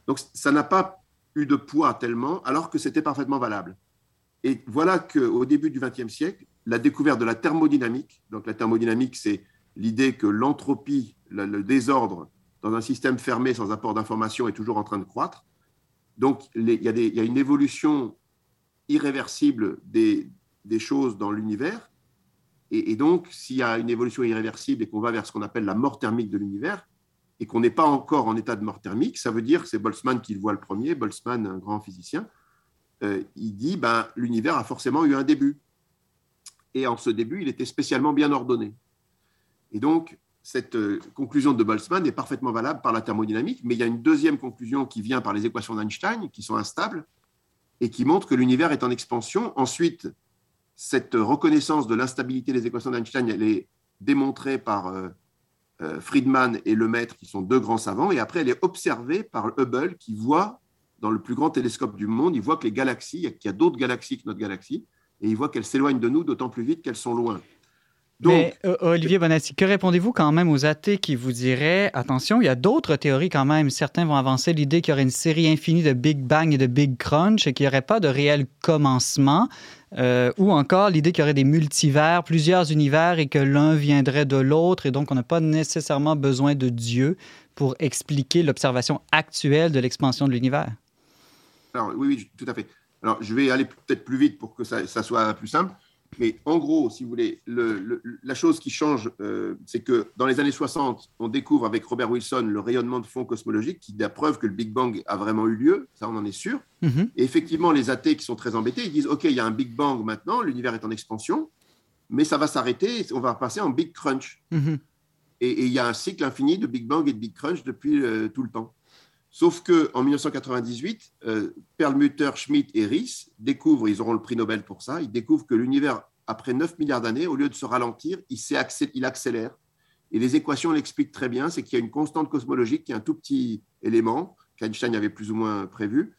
Donc, ça n'a pas eu de poids tellement, alors que c'était parfaitement valable. Et voilà qu'au début du XXe siècle, la découverte de la thermodynamique, donc la thermodynamique, c'est l'idée que l'entropie, le, désordre dans un système fermé sans apport d'information est toujours en train de croître. Donc, il y, a une évolution irréversible des, des choses dans l'univers. Et, donc, s'il y a une évolution irréversible et qu'on va vers ce qu'on appelle la mort thermique de l'univers, et qu'on n'est pas encore en état de mort thermique, ça veut dire que c'est Boltzmann qui le voit le premier, Boltzmann, un grand physicien, euh, il dit ben, l'univers a forcément eu un début. Et en ce début, il était spécialement bien ordonné. Et donc, cette euh, conclusion de Boltzmann est parfaitement valable par la thermodynamique, mais il y a une deuxième conclusion qui vient par les équations d'Einstein, qui sont instables, et qui montre que l'univers est en expansion. Ensuite, cette reconnaissance de l'instabilité des équations d'Einstein, elle est démontrée par euh, euh, Friedman et Lemaître, qui sont deux grands savants, et après, elle est observée par Hubble, qui voit, dans le plus grand télescope du monde, il voit que les galaxies, qu'il y a d'autres galaxies que notre galaxie, et il voit qu'elles s'éloignent de nous d'autant plus vite qu'elles sont loin. Mais euh, Olivier Bonatti, que répondez-vous quand même aux athées qui vous diraient attention, il y a d'autres théories quand même. Certains vont avancer l'idée qu'il y aurait une série infinie de Big Bang et de Big Crunch et qu'il n'y aurait pas de réel commencement. Euh, ou encore l'idée qu'il y aurait des multivers, plusieurs univers et que l'un viendrait de l'autre et donc on n'a pas nécessairement besoin de Dieu pour expliquer l'observation actuelle de l'expansion de l'univers. Alors oui, oui, tout à fait. Alors je vais aller peut-être plus vite pour que ça soit plus simple. Mais en gros, si vous voulez, la chose qui change, euh, c'est que dans les années 60, on découvre avec Robert Wilson le rayonnement de fond cosmologique qui la preuve que le Big Bang a vraiment eu lieu, ça on en est sûr. Mhm. Et effectivement, les athées qui sont très embêtés, ils disent, OK, il y a un Big Bang maintenant, l'univers est en expansion, mais ça va s'arrêter, on va passer en Big Crunch. Mhm. Et il y a un cycle infini de Big Bang et de Big Crunch depuis euh, tout le temps. Sauf qu'en 1998, euh, Perlmutter, Schmidt et Ries découvrent, ils auront le prix Nobel pour ça, ils découvrent que l'univers, après 9 milliards d'années, au lieu de se ralentir, il, il accélère. Et les équations l'expliquent très bien, c'est qu'il y a une constante cosmologique qui est un tout petit élément qu'Einstein avait plus ou moins prévu,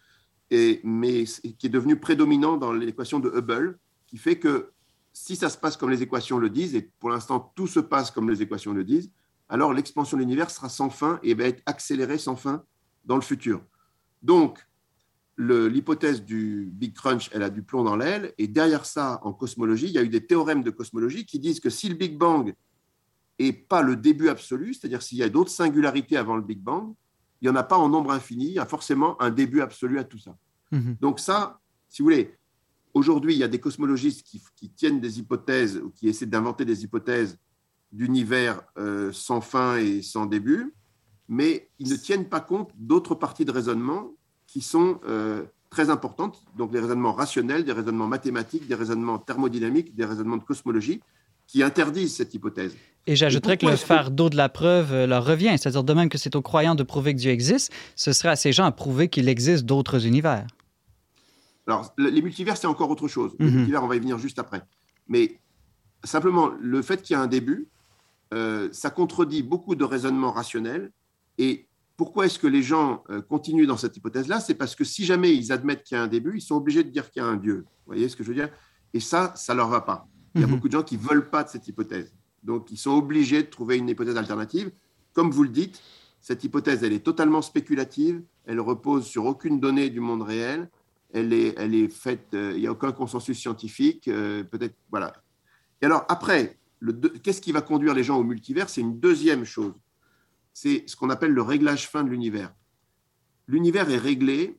mais qui est devenu prédominant dans l'équation de Hubble, qui fait que si ça se passe comme les équations le disent, et pour l'instant tout se passe comme les équations le disent, alors l'expansion de l'univers sera sans fin et va être accélérée sans fin dans le futur. Donc, l'hypothèse du Big Crunch, elle a du plomb dans l'aile. Et derrière ça, en cosmologie, il y a eu des théorèmes de cosmologie qui disent que si le Big Bang n'est pas le début absolu, c'est-à-dire s'il y a d'autres singularités avant le Big Bang, il n'y en a pas en nombre infini, il y a forcément un début absolu à tout ça. Mhm. Donc ça, si vous voulez, aujourd'hui, il y a des cosmologistes qui, tiennent des hypothèses ou qui essaient d'inventer des hypothèses d'univers euh, sans fin et sans début mais ils ne tiennent pas compte d'autres parties de raisonnement qui sont euh, très importantes, donc des raisonnements rationnels, des raisonnements mathématiques, des raisonnements thermodynamiques, des raisonnements de cosmologie, qui interdisent cette hypothèse. Et j'ajouterais que le fardeau de la preuve euh, leur revient. C'est-à-dire, de même que c'est aux croyants de prouver que Dieu existe, ce serait à ces gens à prouver qu'il existe d'autres univers. Alors, les multivers, c'est encore autre chose. Les mhm. multivers, on va y venir juste après. Mais simplement, le fait qu'il y a un début, euh, ça contredit beaucoup de raisonnements rationnels. Et pourquoi est-ce que les gens euh, continuent dans cette hypothèse-là? C'est parce que si jamais ils admettent qu'il y a un début, ils sont obligés de dire qu'il y a un Dieu. Vous voyez ce que je veux dire? Et ça, ça leur va pas. Il y a mhm. beaucoup de gens qui veulent pas de cette hypothèse. Donc, ils sont obligés de trouver une hypothèse alternative. Comme vous le dites, cette hypothèse, elle est totalement spéculative. Elle repose sur aucune donnée du monde réel. Elle est, elle est faite, euh, il n'y a aucun consensus scientifique. Euh, peut-être, voilà. Et alors, après, qu'est-ce qui va conduire les gens au multivers? C'est une deuxième chose. C'est ce qu'on appelle le réglage fin de l'univers. L'univers est réglé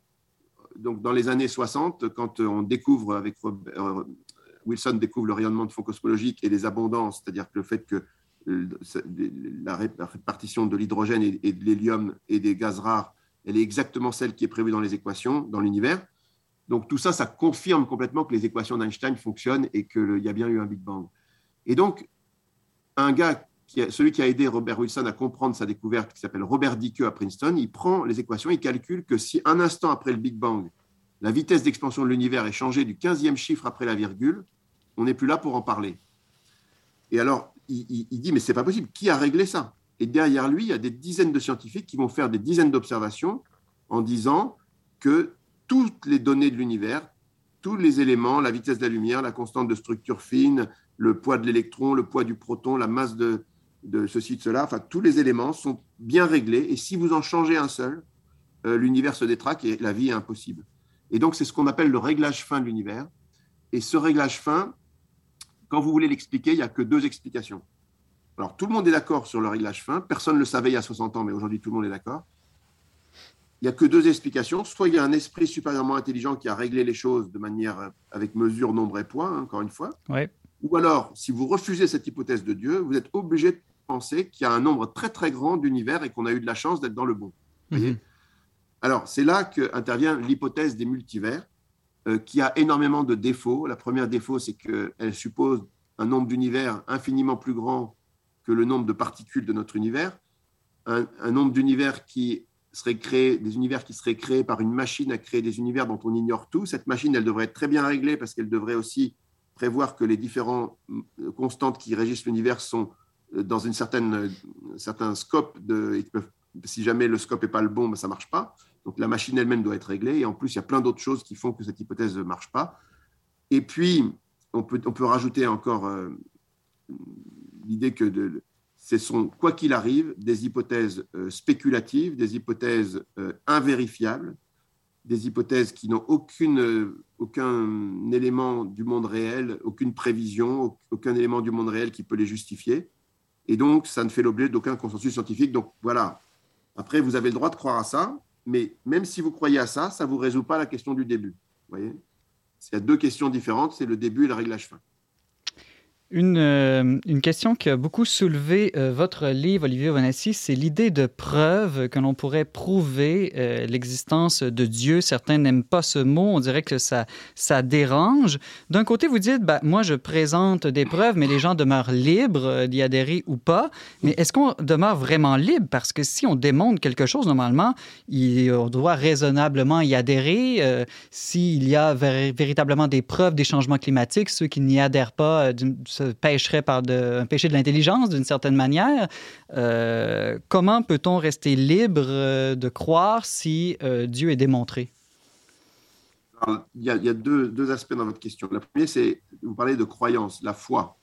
donc dans les années 60, quand on découvre avec euh, Wilson découvre le rayonnement de fond cosmologique et les abondances, c'est-à-dire que le fait que euh, la répartition de l'hydrogène et de l'hélium et des gaz rares, elle est exactement celle qui est prévue dans les équations, dans l'univers. Donc tout ça, ça confirme complètement que les équations d'Einstein fonctionnent et qu'il y a bien eu un Big Bang. Et donc, un gars, celui qui a aidé Robert Wilson à comprendre sa découverte, qui s'appelle Robert Dicke à Princeton, il prend les équations, il calcule que si un instant après le Big Bang, la vitesse d'expansion de l'univers est changée du 15e chiffre après la virgule, on n'est plus là pour en parler. Et alors, il, dit, mais c'est pas possible, qui a réglé ça? Et derrière lui, il y a des dizaines de scientifiques qui vont faire des dizaines d'observations en disant que toutes les données de l'univers, tous les éléments, la vitesse de la lumière, la constante de structure fine, le poids de l'électron, le poids du proton, la masse de, de ceci, de cela, enfin, tous les éléments sont bien réglés. Et si vous en changez un seul, euh, l'univers se détraque et la vie est impossible. Et donc, c'est ce qu'on appelle le réglage fin de l'univers. Et ce réglage fin, quand vous voulez l'expliquer, il n'y a que deux explications. Alors, tout le monde est d'accord sur le réglage fin. Personne ne le savait il y a 60 ans, mais aujourd'hui, tout le monde est d'accord. Il n'y a que deux explications. Soit il y a un esprit supérieurement intelligent qui a réglé les choses de manière euh, avec mesure, nombre et poids, hein, encore une fois. Ou alors, si vous refusez cette hypothèse de Dieu, vous êtes obligé de penser qu'il y a un nombre très très grand d'univers et qu'on a eu de la chance d'être dans le bon. Mhm. alors, c'est là qu'intervient l'hypothèse des multivers. Euh, qui a énormément de défauts. La première défaut, c'est qu'elle suppose un nombre d'univers infiniment plus grand que le nombre de particules de notre univers, un, nombre d'univers qui serait créé, des univers qui seraient créés par une machine à créer des univers dont on ignore tout. Cette machine, elle devrait être très bien réglée parce qu'elle devrait aussi prévoir que les différentes euh, constantes qui régissent l'univers sont dans une certaine, un certain scope. De, si jamais le scope n'est pas le bon, ben ça ne marche pas. Donc la machine elle-même doit être réglée. Et en plus, il y a plein d'autres choses qui font que cette hypothèse ne marche pas. Et puis, on peut, on peut rajouter encore euh, l'idée que de, ce sont, quoi qu'il arrive, des hypothèses euh, spéculatives, des hypothèses euh, invérifiables, des hypothèses qui n'ont aucune, aucun élément du monde réel, aucune prévision, aucun élément du monde réel qui peut les justifier. Et donc, ça ne fait l'objet d'aucun consensus scientifique. Donc voilà. Après, vous avez le droit de croire à ça, mais même si vous croyez à ça, ça ne vous résout pas la question du début. Vous voyez? Il y a deux questions différentes, c'est le début et le réglage fin. Une, euh, une, question qui a beaucoup soulevé euh, votre livre, Olivier Vanassi, c'est l'idée de preuve que l'on pourrait prouver euh, l'existence de Dieu. Certains n'aiment pas ce mot, on dirait que ça, dérange. D'un côté, vous dites, bah, moi je présente des preuves, mais les gens demeurent libres d'y adhérer ou pas. Mais est-ce qu'on demeure vraiment libre? Parce que si on démontre quelque chose, normalement, il, on doit raisonnablement y adhérer. S'il y a véritablement des preuves des changements climatiques, ceux qui n'y adhèrent pas, pêcherait par de, un péché de l'intelligence d'une certaine manière. Euh, comment peut-on rester libre euh, de croire si euh, Dieu est démontré? il y a, deux, aspects dans votre question. Le premier, c'est, vous parlez de croyance, la foi.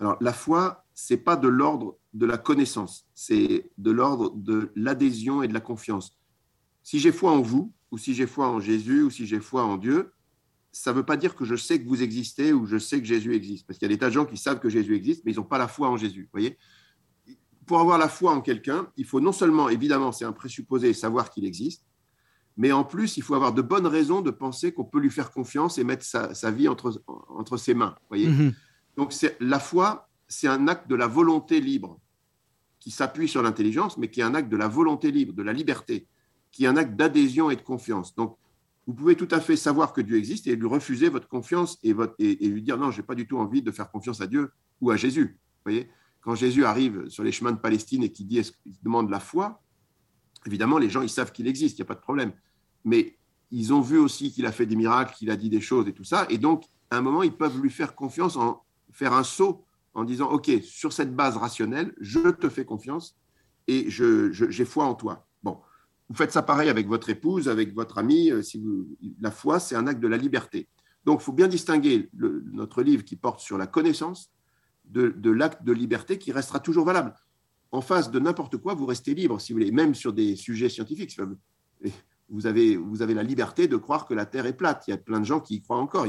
Alors, la foi, c'est pas de l'ordre de la connaissance, c'est de l'ordre de l'adhésion et de la confiance. Si j'ai foi en vous, ou si j'ai foi en Jésus, ou si j'ai foi en Dieu, ça ne veut pas dire que je sais que vous existez ou je sais que Jésus existe. Parce qu'il y a des tas de gens qui savent que Jésus existe, mais ils n'ont pas la foi en Jésus. Voyez? Pour avoir la foi en quelqu'un, il faut non seulement, évidemment, c'est un présupposé, savoir qu'il existe, mais en plus, il faut avoir de bonnes raisons de penser qu'on peut lui faire confiance et mettre sa, vie entre, entre ses mains. Voyez? Mhm. Donc la foi, c'est un acte de la volonté libre qui s'appuie sur l'intelligence, mais qui est un acte de la volonté libre, de la liberté, qui est un acte d'adhésion et de confiance. Donc vous pouvez tout à fait savoir que Dieu existe et lui refuser votre confiance et, lui dire non, je n'ai pas du tout envie de faire confiance à Dieu. ou à Jésus. voyez Quand Jésus arrive sur les chemins de Palestine et qu'il dit, demande la foi, évidemment, les gens, ils savent qu'il existe, il n'y a pas de problème. Mais ils ont vu aussi qu'il a fait des miracles, qu'il a dit des choses et tout ça. Et donc, à un moment, ils peuvent lui faire confiance, en faire un saut en disant, OK, sur cette base rationnelle, je te fais confiance et j'ai je, foi en toi. Vous faites ça pareil avec votre épouse, avec votre ami. Euh, si vous, la foi, c'est un acte de la liberté. Donc, il faut bien distinguer notre livre qui porte sur la connaissance de, l'acte de liberté qui restera toujours valable. En face de n'importe quoi, vous restez libre, si vous voulez, même sur des sujets scientifiques. Vous avez, la liberté de croire que la Terre est plate. Il y a plein de gens qui y croient encore.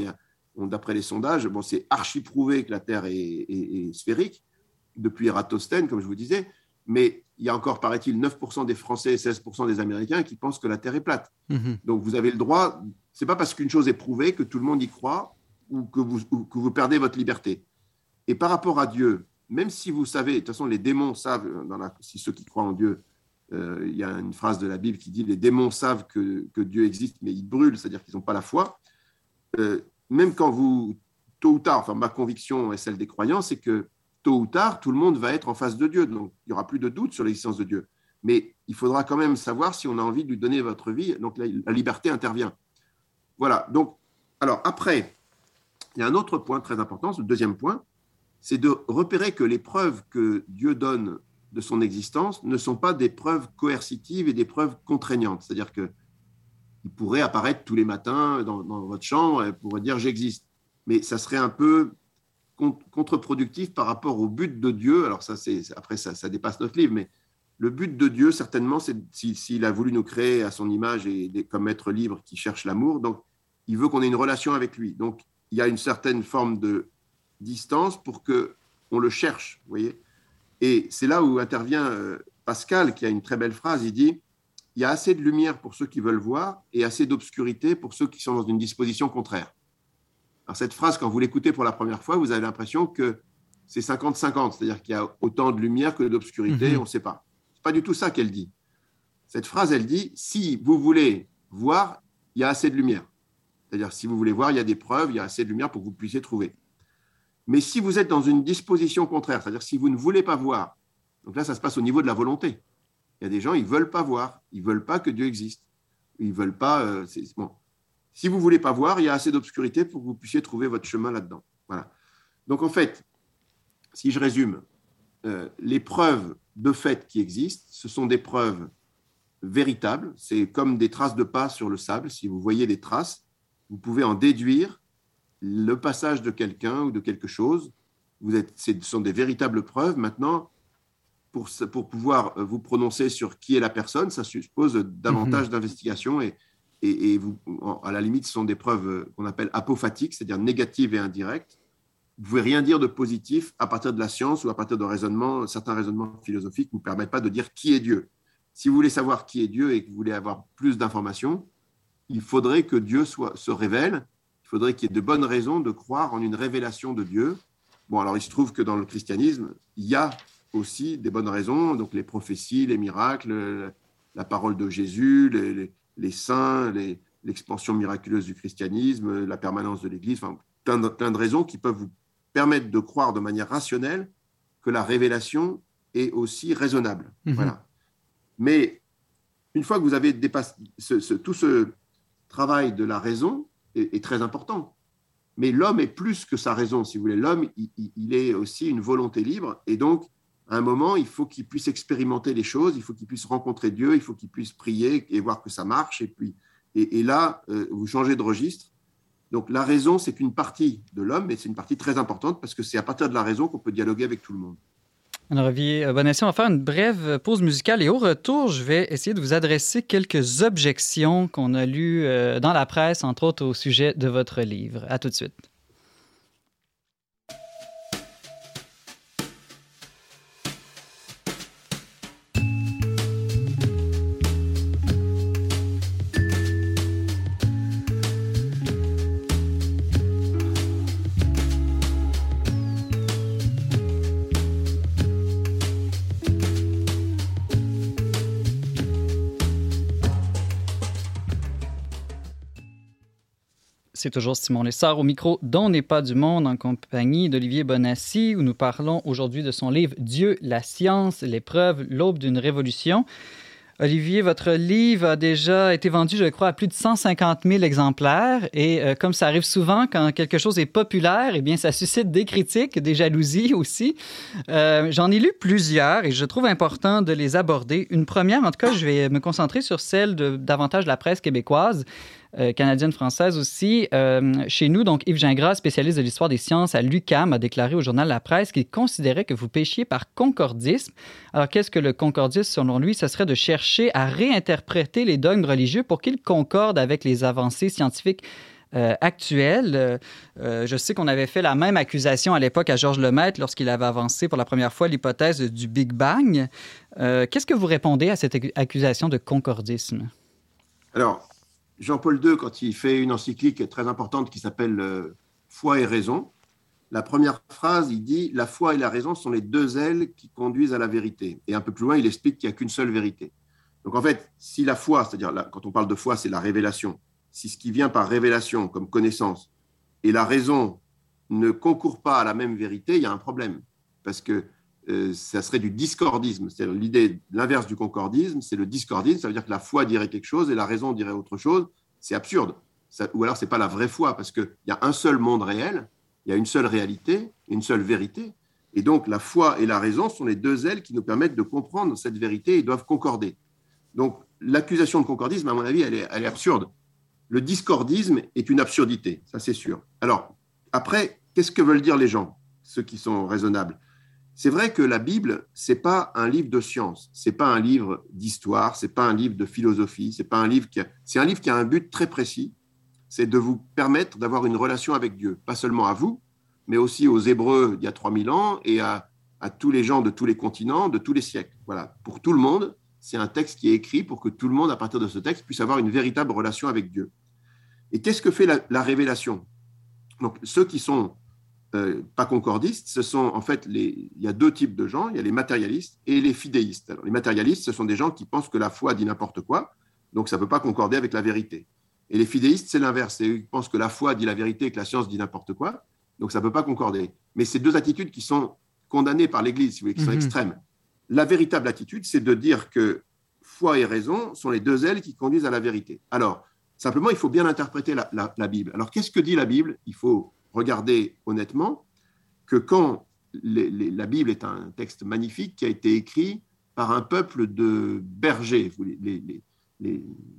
d'après les sondages, c'est archi prouvé que la Terre est, sphérique depuis Eratosthène, comme je vous disais, mais il y a encore, paraît-il, 9% des Français et 16% des Américains qui pensent que la Terre est plate. Mhm. Donc vous avez le droit, c'est pas parce qu'une chose est prouvée que tout le monde y croit ou que vous, que vous perdez votre liberté. Et par rapport à Dieu, même si vous savez, de toute façon, les démons savent, dans la, si ceux qui croient en Dieu, euh, il y a une phrase de la Bible qui dit les démons savent que, que Dieu existe, mais ils brûlent, c'est-à-dire qu'ils n'ont pas la foi. Euh, même quand vous, tôt ou tard, enfin ma conviction et celle des croyants, c'est que tôt ou tard, tout le monde va être en face de Dieu. Donc, il n'y aura plus de doute sur l'existence de Dieu. Mais il faudra quand même savoir si on a envie de lui donner votre vie. Donc, la, la liberté intervient. Voilà. Donc, alors, après, il y a un autre point très important, le deuxième point, c'est de repérer que les preuves que Dieu donne de son existence ne sont pas des preuves coercitives et des preuves contraignantes. C'est-à-dire que il pourrait apparaître tous les matins dans, votre chambre et pourrait dire j'existe. Mais ça serait un peu contre-productif par rapport au but de Dieu. Alors ça, c'est après ça, ça dépasse notre livre, mais le but de Dieu, certainement, c'est s'il a voulu nous créer à son image et comme être libre qui cherche l'amour, donc il veut qu'on ait une relation avec lui. Donc il y a une certaine forme de distance pour que on le cherche, vous voyez. Et c'est là où intervient euh, Pascal, qui a une très belle phrase. Il dit il y a assez de lumière pour ceux qui veulent voir et assez d'obscurité pour ceux qui sont dans une disposition contraire. Alors cette phrase, quand vous l'écoutez pour la première fois, vous avez l'impression que c'est 50-50, c'est-à-dire qu'il y a autant de lumière que d'obscurité, mhm. on ne sait pas. C'est pas du tout ça qu'elle dit. Cette phrase, elle dit si vous voulez voir, il y a assez de lumière. C'est-à-dire si vous voulez voir, il y a des preuves, il y a assez de lumière pour que vous puissiez trouver. Mais si vous êtes dans une disposition contraire, c'est-à-dire si vous ne voulez pas voir, donc là, ça se passe au niveau de la volonté. Il y a des gens, ils ne veulent pas voir, ils ne veulent pas que Dieu existe. Ils ne veulent pas. Euh, bon. Si vous ne voulez pas voir, il y a assez d'obscurité pour que vous puissiez trouver votre chemin là-dedans. Voilà. Donc en fait, si je résume, euh, les preuves de fait qui existent, ce sont des preuves véritables. C'est comme des traces de pas sur le sable. Si vous voyez des traces, vous pouvez en déduire le passage de quelqu'un ou de quelque chose, vous êtes, ce sont des véritables preuves. Maintenant, pour, pour pouvoir euh, vous prononcer sur qui est la personne, ça suppose davantage mhm. d'investigation et, et, vous, à la limite, ce sont des preuves euh, qu'on appelle apophatiques, c'est-à-dire négatives et indirectes. Vous pouvez rien dire de positif à partir de la science ou à partir de raisonnements, certains raisonnements philosophiques ne vous permettent pas de dire qui est Dieu. Si vous voulez savoir qui est Dieu et que vous voulez avoir plus d'informations, il faudrait que Dieu soit, se révèle il faudrait qu'il y ait de bonnes raisons de croire en une révélation de Dieu. Bon, alors il se trouve que dans le christianisme, il y a aussi des bonnes raisons, donc les prophéties, les miracles, la parole de Jésus, les, saints, l'expansion miraculeuse du christianisme, la permanence de l'Église, enfin, plein de, plein de raisons qui peuvent vous permettre de croire de manière rationnelle que la révélation est aussi raisonnable. Mhm. Voilà. Mais une fois que vous avez dépassé tout ce travail de la raison, est, très important. Mais l'homme est plus que sa raison, si vous voulez. L'homme, il, est aussi une volonté libre. Et donc, à un moment, il faut qu'il puisse expérimenter les choses, il faut qu'il puisse rencontrer Dieu, il faut qu'il puisse prier et voir que ça marche. Et, puis, et, là, euh, vous changez de registre. Donc, la raison, c'est une partie de l'homme, mais c'est une partie très importante parce que c'est à partir de la raison qu'on peut dialoguer avec tout le monde. Alors, Olivier on va faire une brève pause musicale et au retour, je vais essayer de vous adresser quelques objections qu'on a lues euh, dans la presse, entre autres au sujet de votre livre. À tout de suite. C'est toujours Simon Lessard au micro dont n'est pas du monde en compagnie d'Olivier Bonassi où nous parlons aujourd'hui de son livre Dieu, la science, l'épreuve, l'aube d'une révolution. Olivier, votre livre a déjà été vendu, je crois, à plus de 150 000 exemplaires. Et euh, comme ça arrive souvent quand quelque chose est populaire, eh bien, ça suscite des critiques, des jalousies aussi. Euh, j'en ai lu plusieurs et je trouve important de les aborder. Une première, en tout cas, je vais me concentrer sur celle de davantage de la presse québécoise. Euh, canadienne-française aussi. Euh, chez nous, donc, Yves Gingras, spécialiste de l'histoire des sciences à l'UCAM, a déclaré au journal La Presse qu'il considérait que vous péchiez par concordisme. Alors, qu'est-ce que le concordisme, selon lui? Ce serait de chercher à réinterpréter les dogmes religieux pour qu'ils concordent avec les avancées scientifiques euh, actuelles. je sais qu'on avait fait la même accusation à l'époque à Georges Lemaître lorsqu'il avait avancé pour la première fois l'hypothèse du Big Bang. Qu'est-ce que vous répondez à cette accusation de concordisme? Alors, Jean-Paul II, quand il fait une encyclique très importante qui s'appelle euh, Foi et raison, la première phrase, il dit La foi et la raison sont les deux ailes qui conduisent à la vérité. Et un peu plus loin, il explique qu'il n'y a qu'une seule vérité. Donc en fait, si la foi, c'est-à-dire quand on parle de foi, c'est la révélation, si ce qui vient par révélation comme connaissance et la raison ne concourent pas à la même vérité, il y a un problème. Parce que ça serait du discordisme. C'est l'idée, l'inverse du concordisme, c'est le discordisme. Ça veut dire que la foi dirait quelque chose et la raison dirait autre chose. C'est absurde. ou alors, c'est pas la vraie foi, parce qu'il y a un seul monde réel, il y a une seule réalité, une seule vérité. Et donc, la foi et la raison sont les deux ailes qui nous permettent de comprendre cette vérité et doivent concorder. Donc, l'accusation de concordisme, à mon avis, est, elle est absurde. Le discordisme est une absurdité, ça c'est sûr. Alors, après, qu'est-ce que veulent dire les gens, ceux qui sont raisonnables? C'est vrai que la Bible, c'est pas un livre de science, c'est pas un livre d'histoire, c'est pas un livre de philosophie, c'est pas un livre qui c'est un livre qui a un but très précis, c'est de vous permettre d'avoir une relation avec Dieu, pas seulement à vous, mais aussi aux Hébreux d'il y a 3000 ans et à, à tous les gens de tous les continents, de tous les siècles. Voilà, pour tout le monde, c'est un texte qui est écrit pour que tout le monde, à partir de ce texte, puisse avoir une véritable relation avec Dieu. Et qu'est-ce que fait la, la révélation? Donc, ceux qui sont euh, pas concordistes, ce sont en fait les, il y a deux types de gens, il y a les matérialistes et les fidéistes. Alors, les matérialistes, ce sont des gens qui pensent que la foi dit n'importe quoi, donc ça ne peut pas concorder avec la vérité. Et les fidéistes, c'est l'inverse, ils pensent que la foi dit la vérité et que la science dit n'importe quoi, donc ça ne peut pas concorder. Mais c'est deux attitudes qui sont condamnées par l'Église, qui sont mhm. extrêmes. La véritable attitude, c'est de dire que foi et raison sont les deux ailes qui conduisent à la vérité. Alors, simplement, il faut bien interpréter la, la Bible. Alors, qu'est-ce que dit la Bible? Il faut regardez honnêtement que quand la Bible est un texte magnifique qui a été écrit par un peuple de bergers. Les,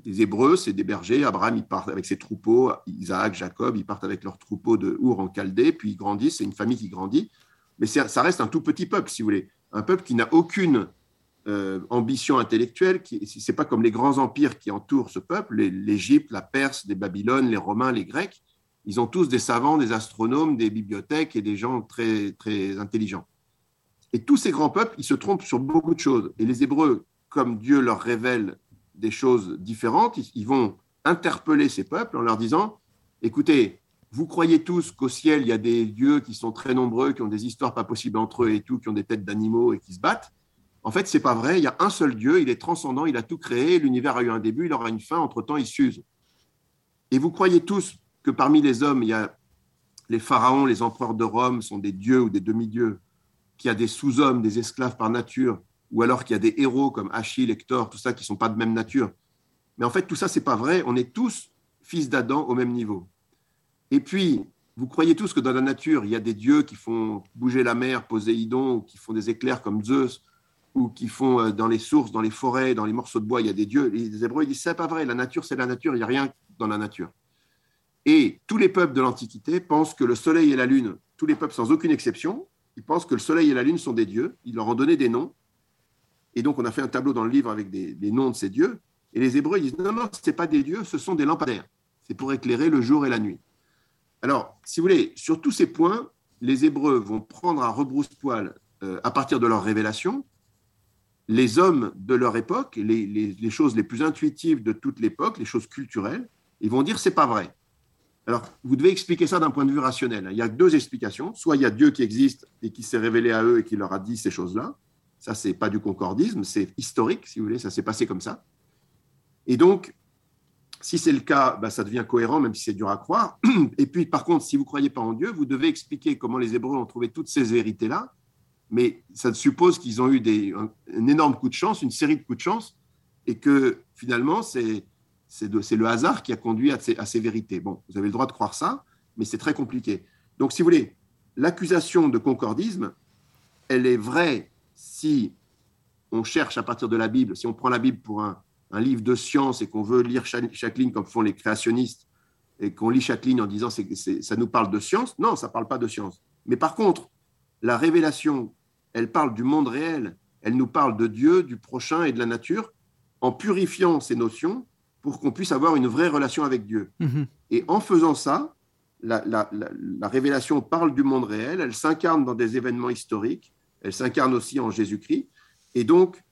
Hébreux, c'est des bergers. Abraham, il part avec ses troupeaux. Isaac, Jacob, ils partent avec leurs troupeaux de Our en Chaldée, puis ils grandissent. C'est une famille qui grandit. Mais ça reste un tout petit peuple, si vous voulez. Un peuple qui n'a aucune euh, ambition intellectuelle. Ce n'est pas comme les grands empires qui entourent ce peuple, l'Égypte, la Perse, les Babylone, les Romains, les Grecs ils ont tous des savants, des astronomes, des bibliothèques et des gens très, très intelligents. Et tous ces grands peuples, ils se trompent sur beaucoup de choses. Et les Hébreux, comme Dieu leur révèle des choses différentes, ils vont interpeller ces peuples en leur disant, écoutez, vous croyez tous qu'au ciel, il y a des dieux qui sont très nombreux, qui ont des histoires pas possibles entre eux et tout, qui ont des têtes d'animaux et qui se battent? En fait, c'est pas vrai. Il y a un seul Dieu, il est transcendant, il a tout créé, l'univers a eu un début, il aura une fin, entre-temps, il s'use. Et vous croyez tous que parmi les hommes, il y a les pharaons, les empereurs de Rome sont des dieux ou des demi-dieux, qu'il y a des sous-hommes, des esclaves par nature, ou alors qu'il y a des héros comme Achille, Hector, tout ça qui ne sont pas de même nature. Mais en fait, tout ça, c'est pas vrai. On est tous fils d'Adam au même niveau. Et puis, vous croyez tous que dans la nature, il y a des dieux qui font bouger la mer, Poséidon, ou qui font des éclairs comme Zeus, ou qui font euh, dans les sources, dans les forêts, dans les morceaux de bois, il y a des dieux. Les Hébreux ils disent c'est pas vrai. La nature, c'est la nature. Il n'y a rien dans la nature. Et tous les peuples de l'Antiquité pensent que le Soleil et la Lune, tous les peuples sans aucune exception, ils pensent que le Soleil et la Lune sont des dieux. Ils leur ont donné des noms. Et donc, on a fait un tableau dans le livre avec des, noms de ces dieux. Et les Hébreux disent non, non, ce pas des dieux, ce sont des lampadaires. C'est pour éclairer le jour et la nuit. Alors, si vous voulez, sur tous ces points, les Hébreux vont prendre à rebrousse-poil, euh, à partir de leur révélation, les hommes de leur époque, les, les choses les plus intuitives de toute l'époque, les choses culturelles, ils vont dire c'est pas vrai. Alors, vous devez expliquer ça d'un point de vue rationnel. Il y a deux explications. Soit il y a Dieu qui existe et qui s'est révélé à eux et qui leur a dit ces choses-là. Ça, c'est pas du concordisme, c'est historique, si vous voulez, ça s'est passé comme ça. Et donc, Si c'est le cas, bah, ça devient cohérent, même si c'est dur à croire. Et puis, par contre, si vous ne croyez pas en Dieu, vous devez expliquer comment les Hébreux ont trouvé toutes ces vérités-là. Mais ça suppose qu'ils ont eu des, un, énorme coup de chance, une série de coups de chance, et que finalement, c'est le hasard qui a conduit à ces, vérités. Bon, vous avez le droit de croire ça, mais c'est très compliqué. Donc, si vous voulez, l'accusation de concordisme, elle est vraie si on cherche à partir de la Bible, si on prend la Bible pour un, un livre de science et qu'on veut lire chaque, ligne comme font les créationnistes, et qu'on lit chaque ligne en disant que ça nous parle de science, non, ça ne parle pas de science. Mais par contre, la révélation, elle parle du monde réel, elle nous parle de Dieu, du prochain et de la nature, en purifiant ces notions pour qu'on puisse avoir une vraie relation avec Dieu. Mhm. Et en faisant ça, la, la, révélation parle du monde réel, elle s'incarne dans des événements historiques, elle s'incarne aussi en Jésus-Christ, et donc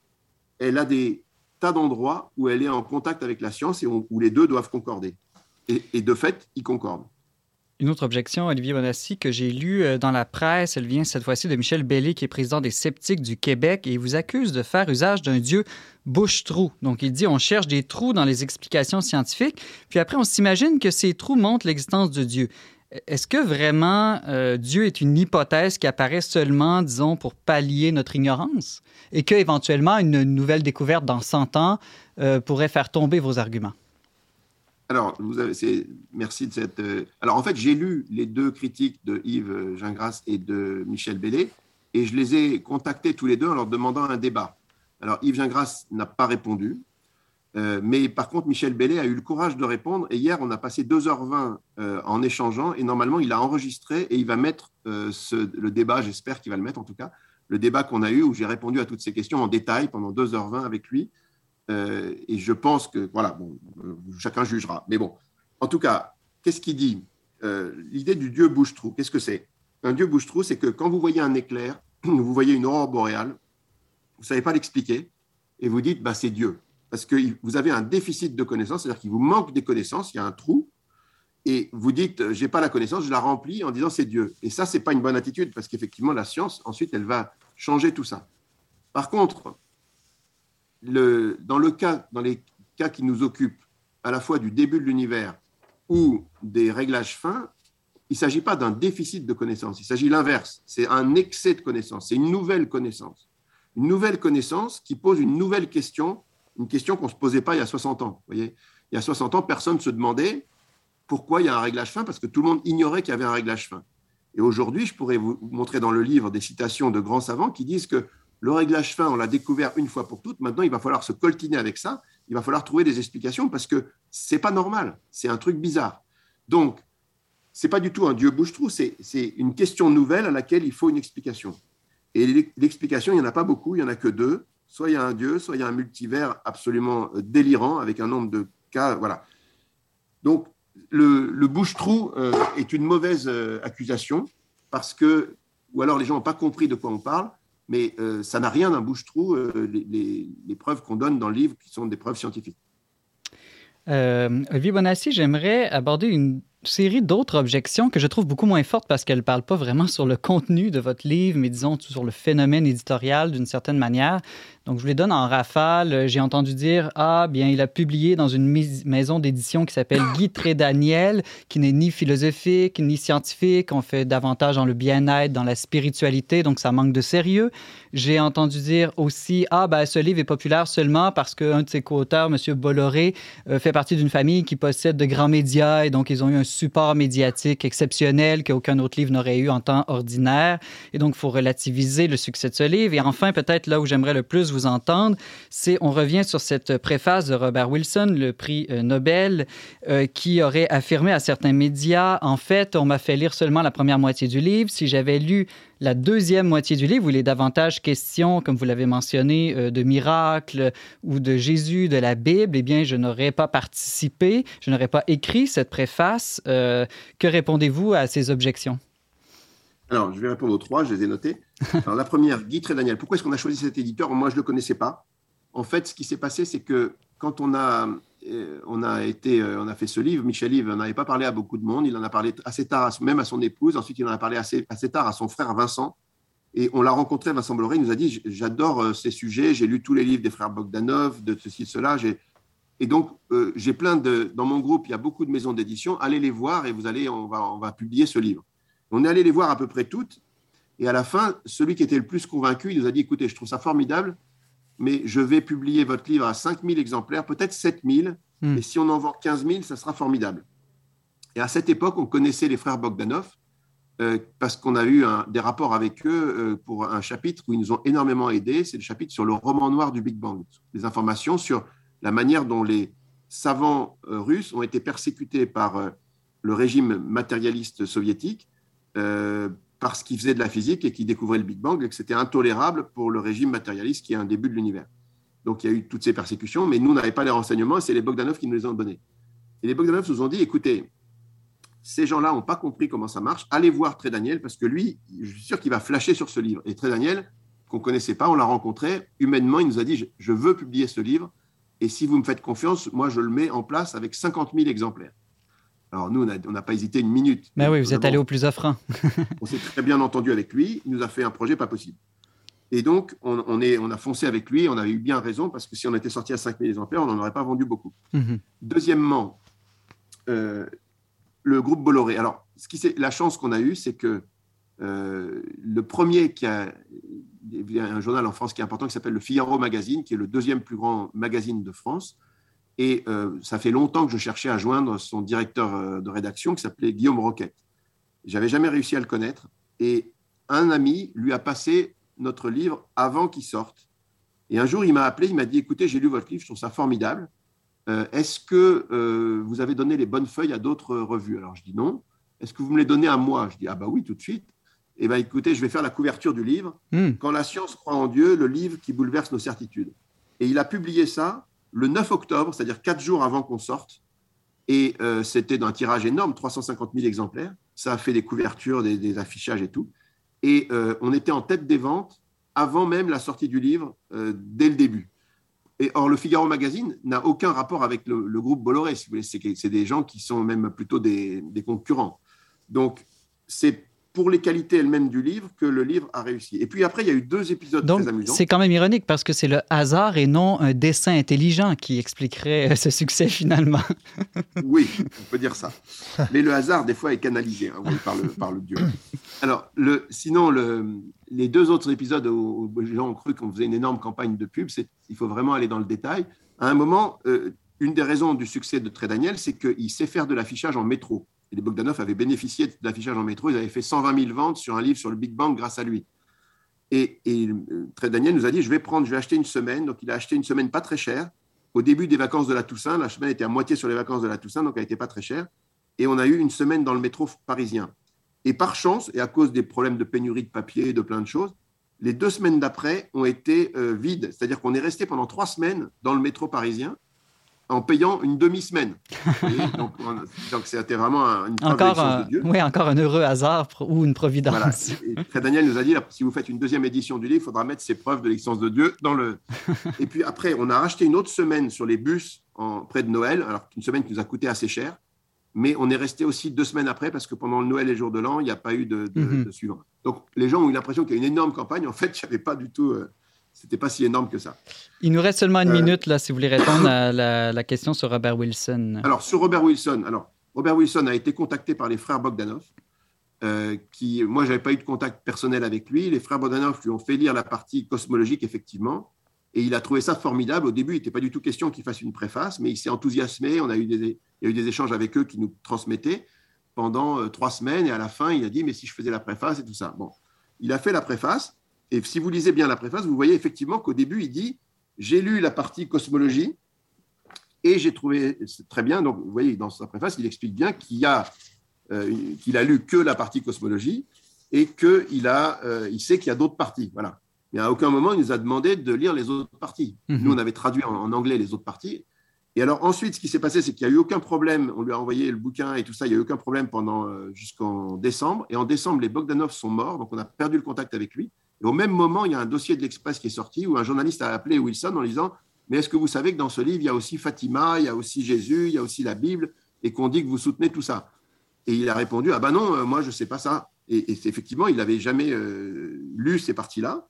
elle a des, tas d'endroits où elle est en contact avec la science et où les deux doivent concorder. Et, de fait, ils concordent. Une autre objection, Olivier Bonassi, que j'ai lue euh, dans la presse, elle vient cette fois-ci de Michel Bellé, qui est président des sceptiques du Québec, et il vous accuse de faire usage d'un dieu bouche-trou. Donc, il dit on cherche des trous dans les explications scientifiques, puis après, on s'imagine que ces trous montrent l'existence de Dieu. Est-ce que vraiment euh, Dieu est une hypothèse qui apparaît seulement, disons, pour pallier notre ignorance? Et qu'éventuellement une nouvelle découverte dans 100 ans euh, pourrait faire tomber vos arguments? Alors, merci de cette. Euh, alors, en fait, j'ai lu les deux critiques de Yves Gingras et de Michel Bellé et je les ai contactés tous les deux en leur demandant un débat. Alors, Yves Gingras n'a pas répondu. Euh, mais par contre, Michel Bellet a eu le courage de répondre. Et hier, on a passé 2h20 euh, en échangeant. Et normalement, il a enregistré et il va mettre le débat, j'espère qu'il va le mettre en tout cas, le débat qu'on a eu où j'ai répondu à toutes ces questions en détail pendant 2h20 avec lui. Et je pense que, voilà, bon, chacun jugera. Mais bon, en tout cas, qu'est-ce qu'il dit L'idée du dieu bouche-trou, qu'est-ce que c'est? Un dieu bouche-trou, c'est que quand vous voyez un éclair, vous voyez une aurore boréale, vous ne savez pas l'expliquer, et vous dites, bah, c'est Dieu parce que vous avez un déficit de connaissances, c'est-à-dire qu'il vous manque des connaissances, il y a un trou, et vous dites, euh, j'ai pas la connaissance, je la remplis en disant c'est Dieu. Et ça, c'est pas une bonne attitude, parce qu'effectivement, la science, ensuite, elle va changer tout ça. Par contre, le, dans, le cas, dans les cas qui nous occupent, à la fois du début de l'univers ou des réglages fins, il ne s'agit pas d'un déficit de connaissances, il s'agit l'inverse, c'est un excès de connaissances, c'est une nouvelle connaissance. Une nouvelle connaissance qui pose une nouvelle question une question qu'on ne se posait pas il y a 60 ans. Voyez il y a 60 ans, personne ne se demandait pourquoi il y a un réglage fin, parce que tout le monde ignorait qu'il y avait un réglage fin. Et aujourd'hui, je pourrais vous montrer dans le livre des citations de grands savants qui disent que le réglage fin, on l'a découvert une fois pour toutes. Maintenant, il va falloir se coltiner avec ça. Il va falloir trouver des explications parce que c'est pas normal. C'est un truc bizarre. Donc, c'est pas du tout un Dieu bouche-trou. C'est une question nouvelle à laquelle il faut une explication. Et l'explication, il n'y en a pas beaucoup. Il n'y en a que deux soit il y a un dieu, soit il y a un multivers absolument euh, délirant avec un nombre de cas. Voilà. Donc, le, bouche-trou euh, est une mauvaise euh, accusation parce que, ou alors les gens n'ont pas compris de quoi on parle, mais ça n'a rien d'un bouche-trou, les, les, preuves qu'on donne dans le livre qui sont des preuves scientifiques. Olivier Bonassi, j'aimerais aborder une série d'autres objections que je trouve beaucoup moins fortes parce qu'elles ne parlent pas vraiment sur le contenu de votre livre, mais disons sur le phénomène éditorial d'une certaine manière. Donc, je vous les donne en rafale. J'ai entendu dire Ah, bien, il a publié dans une maison d'édition qui s'appelle Guy Daniel, qui n'est ni philosophique ni scientifique. On fait davantage dans le bien-être, dans la spiritualité, donc ça manque de sérieux. J'ai entendu dire aussi Ah, ben, ce livre est populaire seulement parce qu'un de ses co-auteurs, M. Bolloré, euh, fait partie d'une famille qui possède de grands médias et donc ils ont eu un support médiatique exceptionnel qu'aucun autre livre n'aurait eu en temps ordinaire. Et donc, il faut relativiser le succès de ce livre. Et enfin, peut-être là où j'aimerais le plus vous entendre, c'est on revient sur cette préface de Robert Wilson, le prix euh, Nobel, euh, qui aurait affirmé à certains médias, en fait, on m'a fait lire seulement la première moitié du livre. Si j'avais lu la deuxième moitié du livre, où il est davantage question, comme vous l'avez mentionné, euh, de miracles ou de Jésus, de la Bible, eh bien, je n'aurais pas participé, je n'aurais pas écrit cette préface. que répondez-vous à ces objections? Alors, je vais répondre aux trois, je les ai notés. Alors, la première, Guy Daniel. Pourquoi est-ce qu'on a choisi cet éditeur? Moi, je ne le connaissais pas. En fait, ce qui s'est passé, c'est que quand on a, euh, on, a été, euh, on a fait ce livre, Michel Yves n'avait pas parlé à beaucoup de monde. Il en a parlé assez tard, même à son épouse. Ensuite, il en a parlé assez, assez tard à son frère Vincent. Et on l'a rencontré, Vincent Bolloré, il nous a dit J'adore euh, ces sujets, j'ai lu tous les livres des frères Bogdanov, de ceci, de cela. Et donc, euh, j'ai plein de. Dans mon groupe, il y a beaucoup de maisons d'édition. Allez les voir et vous allez, on va, on va publier ce livre. On est allé les voir à peu près toutes. Et à la fin, celui qui était le plus convaincu, il nous a dit écoutez, je trouve ça formidable, mais je vais publier votre livre à 5000 exemplaires, peut-être 7000. Hmm. Et si on en vend 15 000, ça sera formidable. Et à cette époque, on connaissait les frères Bogdanov euh, parce qu'on a eu des rapports avec eux euh, pour un chapitre où ils nous ont énormément aidés. C'est le chapitre sur le roman noir du Big Bang, des informations sur la manière dont les savants euh, russes ont été persécutés par le régime matérialiste soviétique parce qu'ils faisaient de la physique et qu'ils découvraient le Big Bang et que c'était intolérable pour le régime matérialiste qui est un début de l'univers. Donc il y a eu toutes ces persécutions, mais nous, on n'avait pas les renseignements c'est les Bogdanov qui nous les ont donnés. Et les Bogdanov nous ont dit, écoutez, ces gens-là n'ont pas compris comment ça marche, allez voir Très Daniel parce que lui, je suis sûr qu'il va flasher sur ce livre. Et Très Daniel, qu'on ne connaissait pas, on l'a rencontré, humainement, il nous a dit, je veux publier ce livre et si vous me faites confiance, moi, je le mets en place avec 50 000 exemplaires. Alors, nous, on n'a pas hésité une minute. Mais oui, vous êtes allé au plus offrant. on s'est très bien entendu avec lui. Il nous a fait un projet pas possible. Et donc, on, est, on a foncé avec lui. On avait eu bien raison parce que si on était sorti à 5 000 exemplaires, on n'en aurait pas vendu beaucoup. Mhm. Deuxièmement, euh, le groupe Bolloré. Alors, ce qui, la chance qu'on a eue, c'est que euh, le premier qui a, il y a un journal en France qui est important qui s'appelle le Figaro Magazine, qui est le deuxième plus grand magazine de France. Et euh, ça fait longtemps que je cherchais à joindre son directeur euh, de rédaction qui s'appelait Guillaume Roquette. J'avais jamais réussi à le connaître. Et un ami lui a passé notre livre avant qu'il sorte. Et un jour, il m'a appelé, il m'a dit Écoutez, j'ai lu votre livre, je trouve ça formidable. Euh, est-ce que vous avez donné les bonnes feuilles à d'autres revues? Alors je dis non. Est-ce que vous me les donnez à moi? Je dis Ah, bah oui, tout de suite eh bien, écoutez, je vais faire la couverture du livre. Hmm. Quand la science croit en Dieu, le livre qui bouleverse nos certitudes. Et il a publié ça le 9 octobre, c'est-à-dire quatre jours avant qu'on sorte. Et euh, c'était d'un tirage énorme, 350 000 exemplaires. Ça a fait des couvertures, des, affichages et tout. Et euh, on était en tête des ventes avant même la sortie du livre, euh, dès le début. Et or, le Figaro Magazine n'a aucun rapport avec le, groupe Bolloré. c'est des gens qui sont même plutôt des, des concurrents. Donc, c'est pour les qualités elles-mêmes du livre que le livre a réussi. Et puis après, il y a eu deux épisodes très amusants. C'est quand même ironique parce que c'est le hasard et non un dessin intelligent qui expliquerait ce succès finalement. oui, on peut dire ça. Mais le hasard, des fois, est canalisé hein, par, le, par le Dieu. Alors, le, sinon, le, les deux autres épisodes où, les gens ont cru qu'on faisait une énorme campagne de pub, il faut vraiment aller dans le détail. À un moment, euh, une des raisons du succès de Très Daniel, c'est qu'il sait faire de l'affichage en métro et Bogdanov avaient bénéficié de l'affichage en métro. Ils avaient fait 120 000 ventes sur un livre sur le Big Bang grâce à lui. Et, Très Daniel nous a dit, je vais prendre, je vais acheter une semaine. Donc, il a acheté une semaine pas très chère. Au début des vacances de la Toussaint, la semaine était à moitié sur les vacances de la Toussaint, donc elle n'était pas très chère. Et on a eu une semaine dans le métro parisien. Et par chance, et à cause des problèmes de pénurie de papier, de plein de choses, les deux semaines d'après ont été euh, vides. C'est-à-dire qu'on est resté pendant trois semaines dans le métro parisien en payant une demi-semaine. donc, c'était vraiment une encore un, de Dieu. Oui, encore un heureux hasard ou une providence. Voilà. Daniel nous a dit, si vous faites une deuxième édition du livre, il faudra mettre ces preuves de l'existence de Dieu dans le... et puis après, on a racheté une autre semaine sur les bus en, près de Noël, alors une semaine qui nous a coûté assez cher, mais on est resté aussi deux semaines après parce que pendant le Noël et le jour de l'an, il n'y a pas eu de, de, mhm. suivant. Donc les gens ont eu l'impression qu'il y a une énorme campagne. En fait, il n'y avait pas du tout... Euh, c'était pas si énorme que ça. Il nous reste seulement une euh, minute là, si vous voulez répondre à la, question sur Robert Wilson. Alors sur Robert Wilson, alors Robert Wilson a été contacté par les frères Bogdanov, euh, qui, moi, j'avais pas eu de contact personnel avec lui. Les frères Bogdanov lui ont fait lire la partie cosmologique effectivement, et il a trouvé ça formidable. Au début, il n'était pas du tout question qu'il fasse une préface, mais il s'est enthousiasmé. On a eu des, il y a eu des échanges avec eux qui nous transmettaient pendant euh, trois semaines, et à la fin, il a dit mais si je faisais la préface et tout ça. Bon, il a fait la préface. Et si vous lisez bien la préface, vous voyez effectivement qu'au début, il dit J'ai lu la partie cosmologie et j'ai trouvé très bien. Donc, vous voyez, dans sa préface, il explique bien qu'il a, euh, qu'il a lu que la partie cosmologie et qu'il a, euh, il sait qu'il y a d'autres parties. Voilà. Mais à aucun moment, il nous a demandé de lire les autres parties. Mhm. Nous, on avait traduit en, anglais les autres parties. Et alors ensuite, ce qui s'est passé, c'est qu'il n'y a eu aucun problème. On lui a envoyé le bouquin et tout ça. Il n'y a eu aucun problème pendant euh, jusqu'en décembre. Et en décembre, les Bogdanov sont morts, donc on a perdu le contact avec lui. Et au même moment, il y a un dossier de l'Express qui est sorti où un journaliste a appelé Wilson en disant Mais est-ce que vous savez que dans ce livre, il y a aussi Fatima, il y a aussi Jésus, il y a aussi la Bible, et qu'on dit que vous soutenez tout ça? Et il a répondu Ah ben non, euh, moi, je ne sais pas ça. Et, effectivement, il n'avait jamais euh, lu ces parties-là.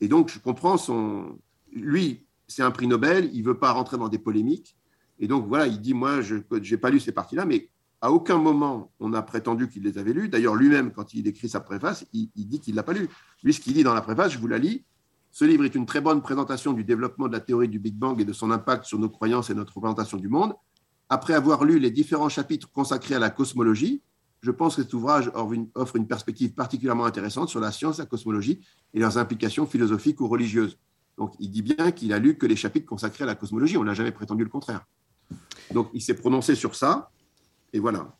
Et donc, je comprends son. Lui, c'est un prix Nobel, il ne veut pas rentrer dans des polémiques. Et donc, voilà, il dit, moi, je n'ai pas lu ces parties-là, mais à aucun moment on a prétendu qu'il les avait lus. D'ailleurs, lui-même, quand il écrit sa préface, il, dit qu'il ne l'a pas lu. Lui, ce qu'il dit dans la préface, je vous la lis, ce livre est une très bonne présentation du développement de la théorie du Big Bang et de son impact sur nos croyances et notre représentation du monde. Après avoir lu les différents chapitres consacrés à la cosmologie, je pense que cet ouvrage offre une perspective particulièrement intéressante sur la science, la cosmologie et leurs implications philosophiques ou religieuses. Donc, il dit bien qu'il a lu que les chapitres consacrés à la cosmologie. On n'a jamais prétendu le contraire. Donc, il s'est prononcé sur ça. Et voilà.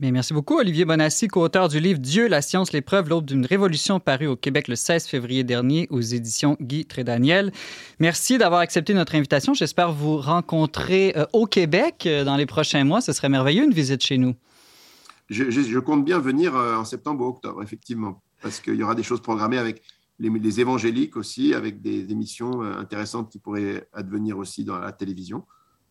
Mais merci beaucoup, Olivier Bonassi, co-auteur du livre Dieu, la science, l'épreuve, l'aube d'une révolution, paru au Québec le 16 février dernier aux éditions Guy Trédaniel. Merci d'avoir accepté notre invitation. J'espère vous rencontrer euh, au Québec euh, dans les prochains mois. Ce serait merveilleux, une visite chez nous. Je, compte bien venir euh, en septembre ou octobre, effectivement, parce qu'il y aura des choses programmées avec les, les évangéliques aussi, avec des émissions intéressantes qui pourraient advenir aussi dans la télévision.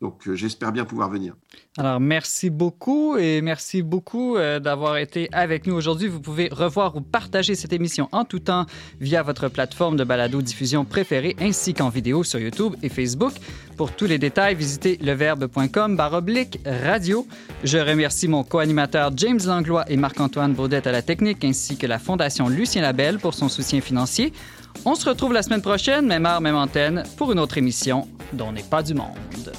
Donc, euh, j'espère bien pouvoir venir. Alors, merci beaucoup et merci beaucoup euh, d'avoir été avec nous aujourd'hui. Vous pouvez revoir ou partager cette émission en tout temps via votre plateforme de balado-diffusion préférée ainsi qu'en vidéo sur YouTube et Facebook. Pour tous les détails, visitez leverbe.com baroblique radio. Je remercie mon co-animateur James Langlois et Marc-Antoine Baudette à la technique ainsi que la Fondation Lucien Labelle pour son soutien financier. On se retrouve la semaine prochaine, même heure, même antenne, pour une autre émission dont n'est pas du monde.